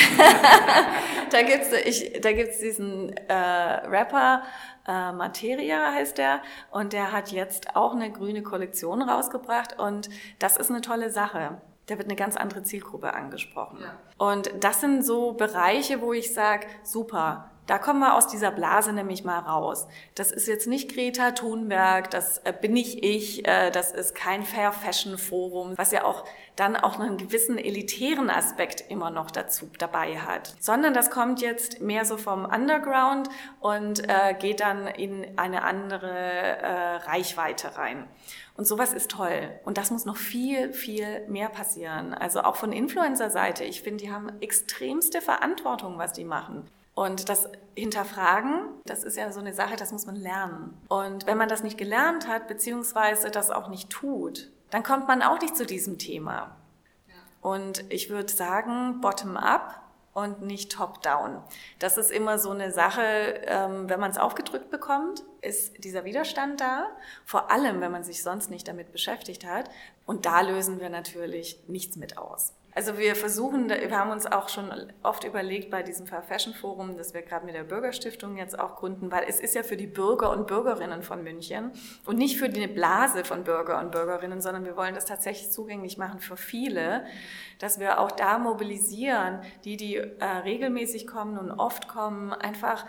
da gibt es da gibt's diesen äh, Rapper, äh, Materia heißt der, und der hat jetzt auch eine grüne Kollektion rausgebracht und das ist eine tolle Sache da wird eine ganz andere Zielgruppe angesprochen. Ja. Und das sind so Bereiche, wo ich sage, super, da kommen wir aus dieser Blase nämlich mal raus. Das ist jetzt nicht Greta Thunberg, das äh, bin nicht ich, äh, das ist kein Fair Fashion Forum, was ja auch dann auch einen gewissen elitären Aspekt immer noch dazu dabei hat, sondern das kommt jetzt mehr so vom Underground und äh, geht dann in eine andere Reichweite rein. Und sowas ist toll. Und das muss noch viel, viel mehr passieren. Also auch von Influencer-Seite. Ich finde, die haben extremste Verantwortung, was die machen. Und das Hinterfragen, das ist ja so eine Sache, das muss man lernen. Und wenn man das nicht gelernt hat, beziehungsweise das auch nicht tut, dann kommt man auch nicht zu diesem Thema. Und ich würde sagen, bottom-up und nicht top-down. Das ist immer so eine Sache, ähm, wenn man es aufgedrückt bekommt, ist dieser Widerstand da, vor allem wenn man sich sonst nicht damit beschäftigt hat. Und da lösen wir natürlich nichts mit aus. Also wir versuchen, wir haben uns auch schon oft überlegt bei diesem Fair Fashion Forum, das wir gerade mit der Bürgerstiftung jetzt auch gründen, weil es ist ja für die Bürger und Bürgerinnen von München und nicht für die Blase von Bürger und Bürgerinnen, sondern wir wollen das tatsächlich zugänglich machen für viele, dass wir auch da mobilisieren, die, die äh, regelmäßig kommen und oft kommen, einfach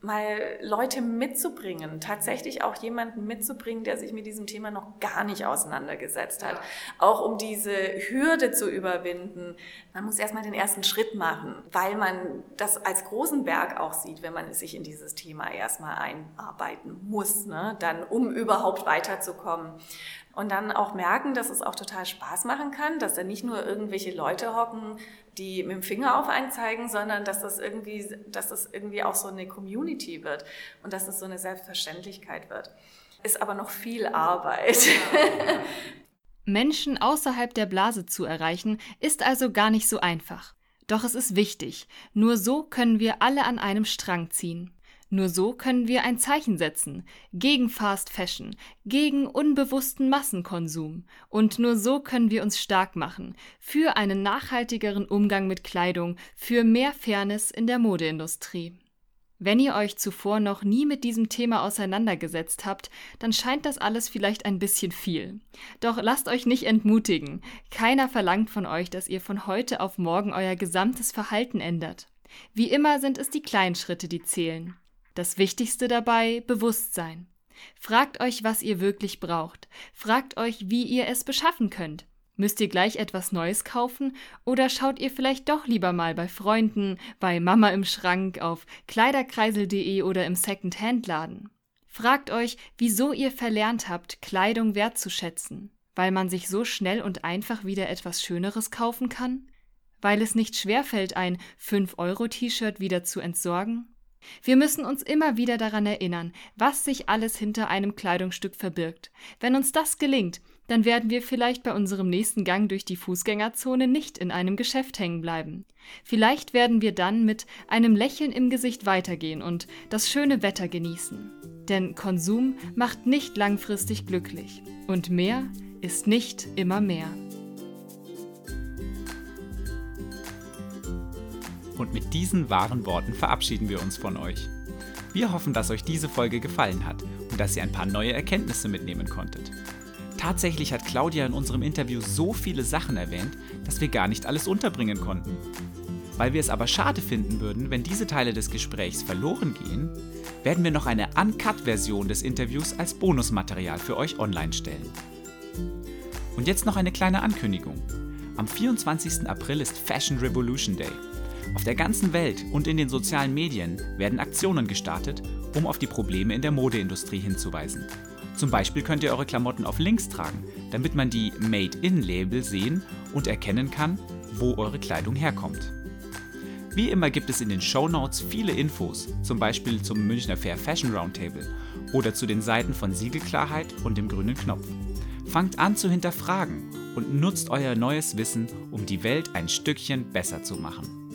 mal Leute mitzubringen, tatsächlich auch jemanden mitzubringen, der sich mit diesem Thema noch gar nicht auseinandergesetzt hat. Auch um diese Hürde zu überwinden. Man muss erstmal den ersten Schritt machen, weil man das als großen Berg auch sieht, wenn man sich in dieses Thema erstmal einarbeiten muss, ne? dann um überhaupt weiterzukommen und dann auch merken, dass es auch total Spaß machen kann, dass da nicht nur irgendwelche Leute hocken, die mit dem Finger auf einen zeigen, sondern dass das irgendwie, dass das irgendwie auch so eine Community wird und dass das so eine Selbstverständlichkeit wird. Ist aber noch viel Arbeit. *laughs* Menschen außerhalb der Blase zu erreichen, ist also gar nicht so einfach. Doch es ist wichtig. Nur so können wir alle an einem Strang ziehen. Nur so können wir ein Zeichen setzen gegen Fast Fashion, gegen unbewussten Massenkonsum. Und nur so können wir uns stark machen für einen nachhaltigeren Umgang mit Kleidung, für mehr Fairness in der Modeindustrie. Wenn ihr euch zuvor noch nie mit diesem Thema auseinandergesetzt habt, dann scheint das alles vielleicht ein bisschen viel. Doch lasst euch nicht entmutigen. Keiner verlangt von euch, dass ihr von heute auf morgen euer gesamtes Verhalten ändert. Wie immer sind es die kleinen Schritte, die zählen. Das Wichtigste dabei Bewusstsein. Fragt euch, was ihr wirklich braucht. Fragt euch, wie ihr es beschaffen könnt. Müsst ihr gleich etwas Neues kaufen oder schaut ihr vielleicht doch lieber mal bei Freunden, bei Mama im Schrank, auf kleiderkreisel.de oder im Second-Hand-Laden? Fragt euch, wieso ihr verlernt habt, Kleidung wertzuschätzen. Weil man sich so schnell und einfach wieder etwas Schöneres kaufen kann? Weil es nicht schwerfällt, ein 5-Euro-T-Shirt wieder zu entsorgen? Wir müssen uns immer wieder daran erinnern, was sich alles hinter einem Kleidungsstück verbirgt. Wenn uns das gelingt, dann werden wir vielleicht bei unserem nächsten Gang durch die Fußgängerzone nicht in einem Geschäft hängen bleiben. Vielleicht werden wir dann mit einem Lächeln im Gesicht weitergehen und das schöne Wetter genießen. Denn Konsum macht nicht langfristig glücklich. Und mehr ist nicht immer mehr. Und mit diesen wahren Worten verabschieden wir uns von euch. Wir hoffen, dass euch diese Folge gefallen hat und dass ihr ein paar neue Erkenntnisse mitnehmen konntet. Tatsächlich hat Claudia in unserem Interview so viele Sachen erwähnt, dass wir gar nicht alles unterbringen konnten. Weil wir es aber schade finden würden, wenn diese Teile des Gesprächs verloren gehen, werden wir noch eine Uncut-Version des Interviews als Bonusmaterial für euch online stellen. Und jetzt noch eine kleine Ankündigung. Am 24. April ist Fashion Revolution Day. Auf der ganzen Welt und in den sozialen Medien werden Aktionen gestartet, um auf die Probleme in der Modeindustrie hinzuweisen. Zum Beispiel könnt ihr eure Klamotten auf Links tragen, damit man die Made-in-Label sehen und erkennen kann, wo eure Kleidung herkommt. Wie immer gibt es in den Show Notes viele Infos, zum Beispiel zum Münchner Fair Fashion Roundtable oder zu den Seiten von Siegelklarheit und dem grünen Knopf. Fangt an zu hinterfragen und nutzt euer neues Wissen, um die Welt ein Stückchen besser zu machen.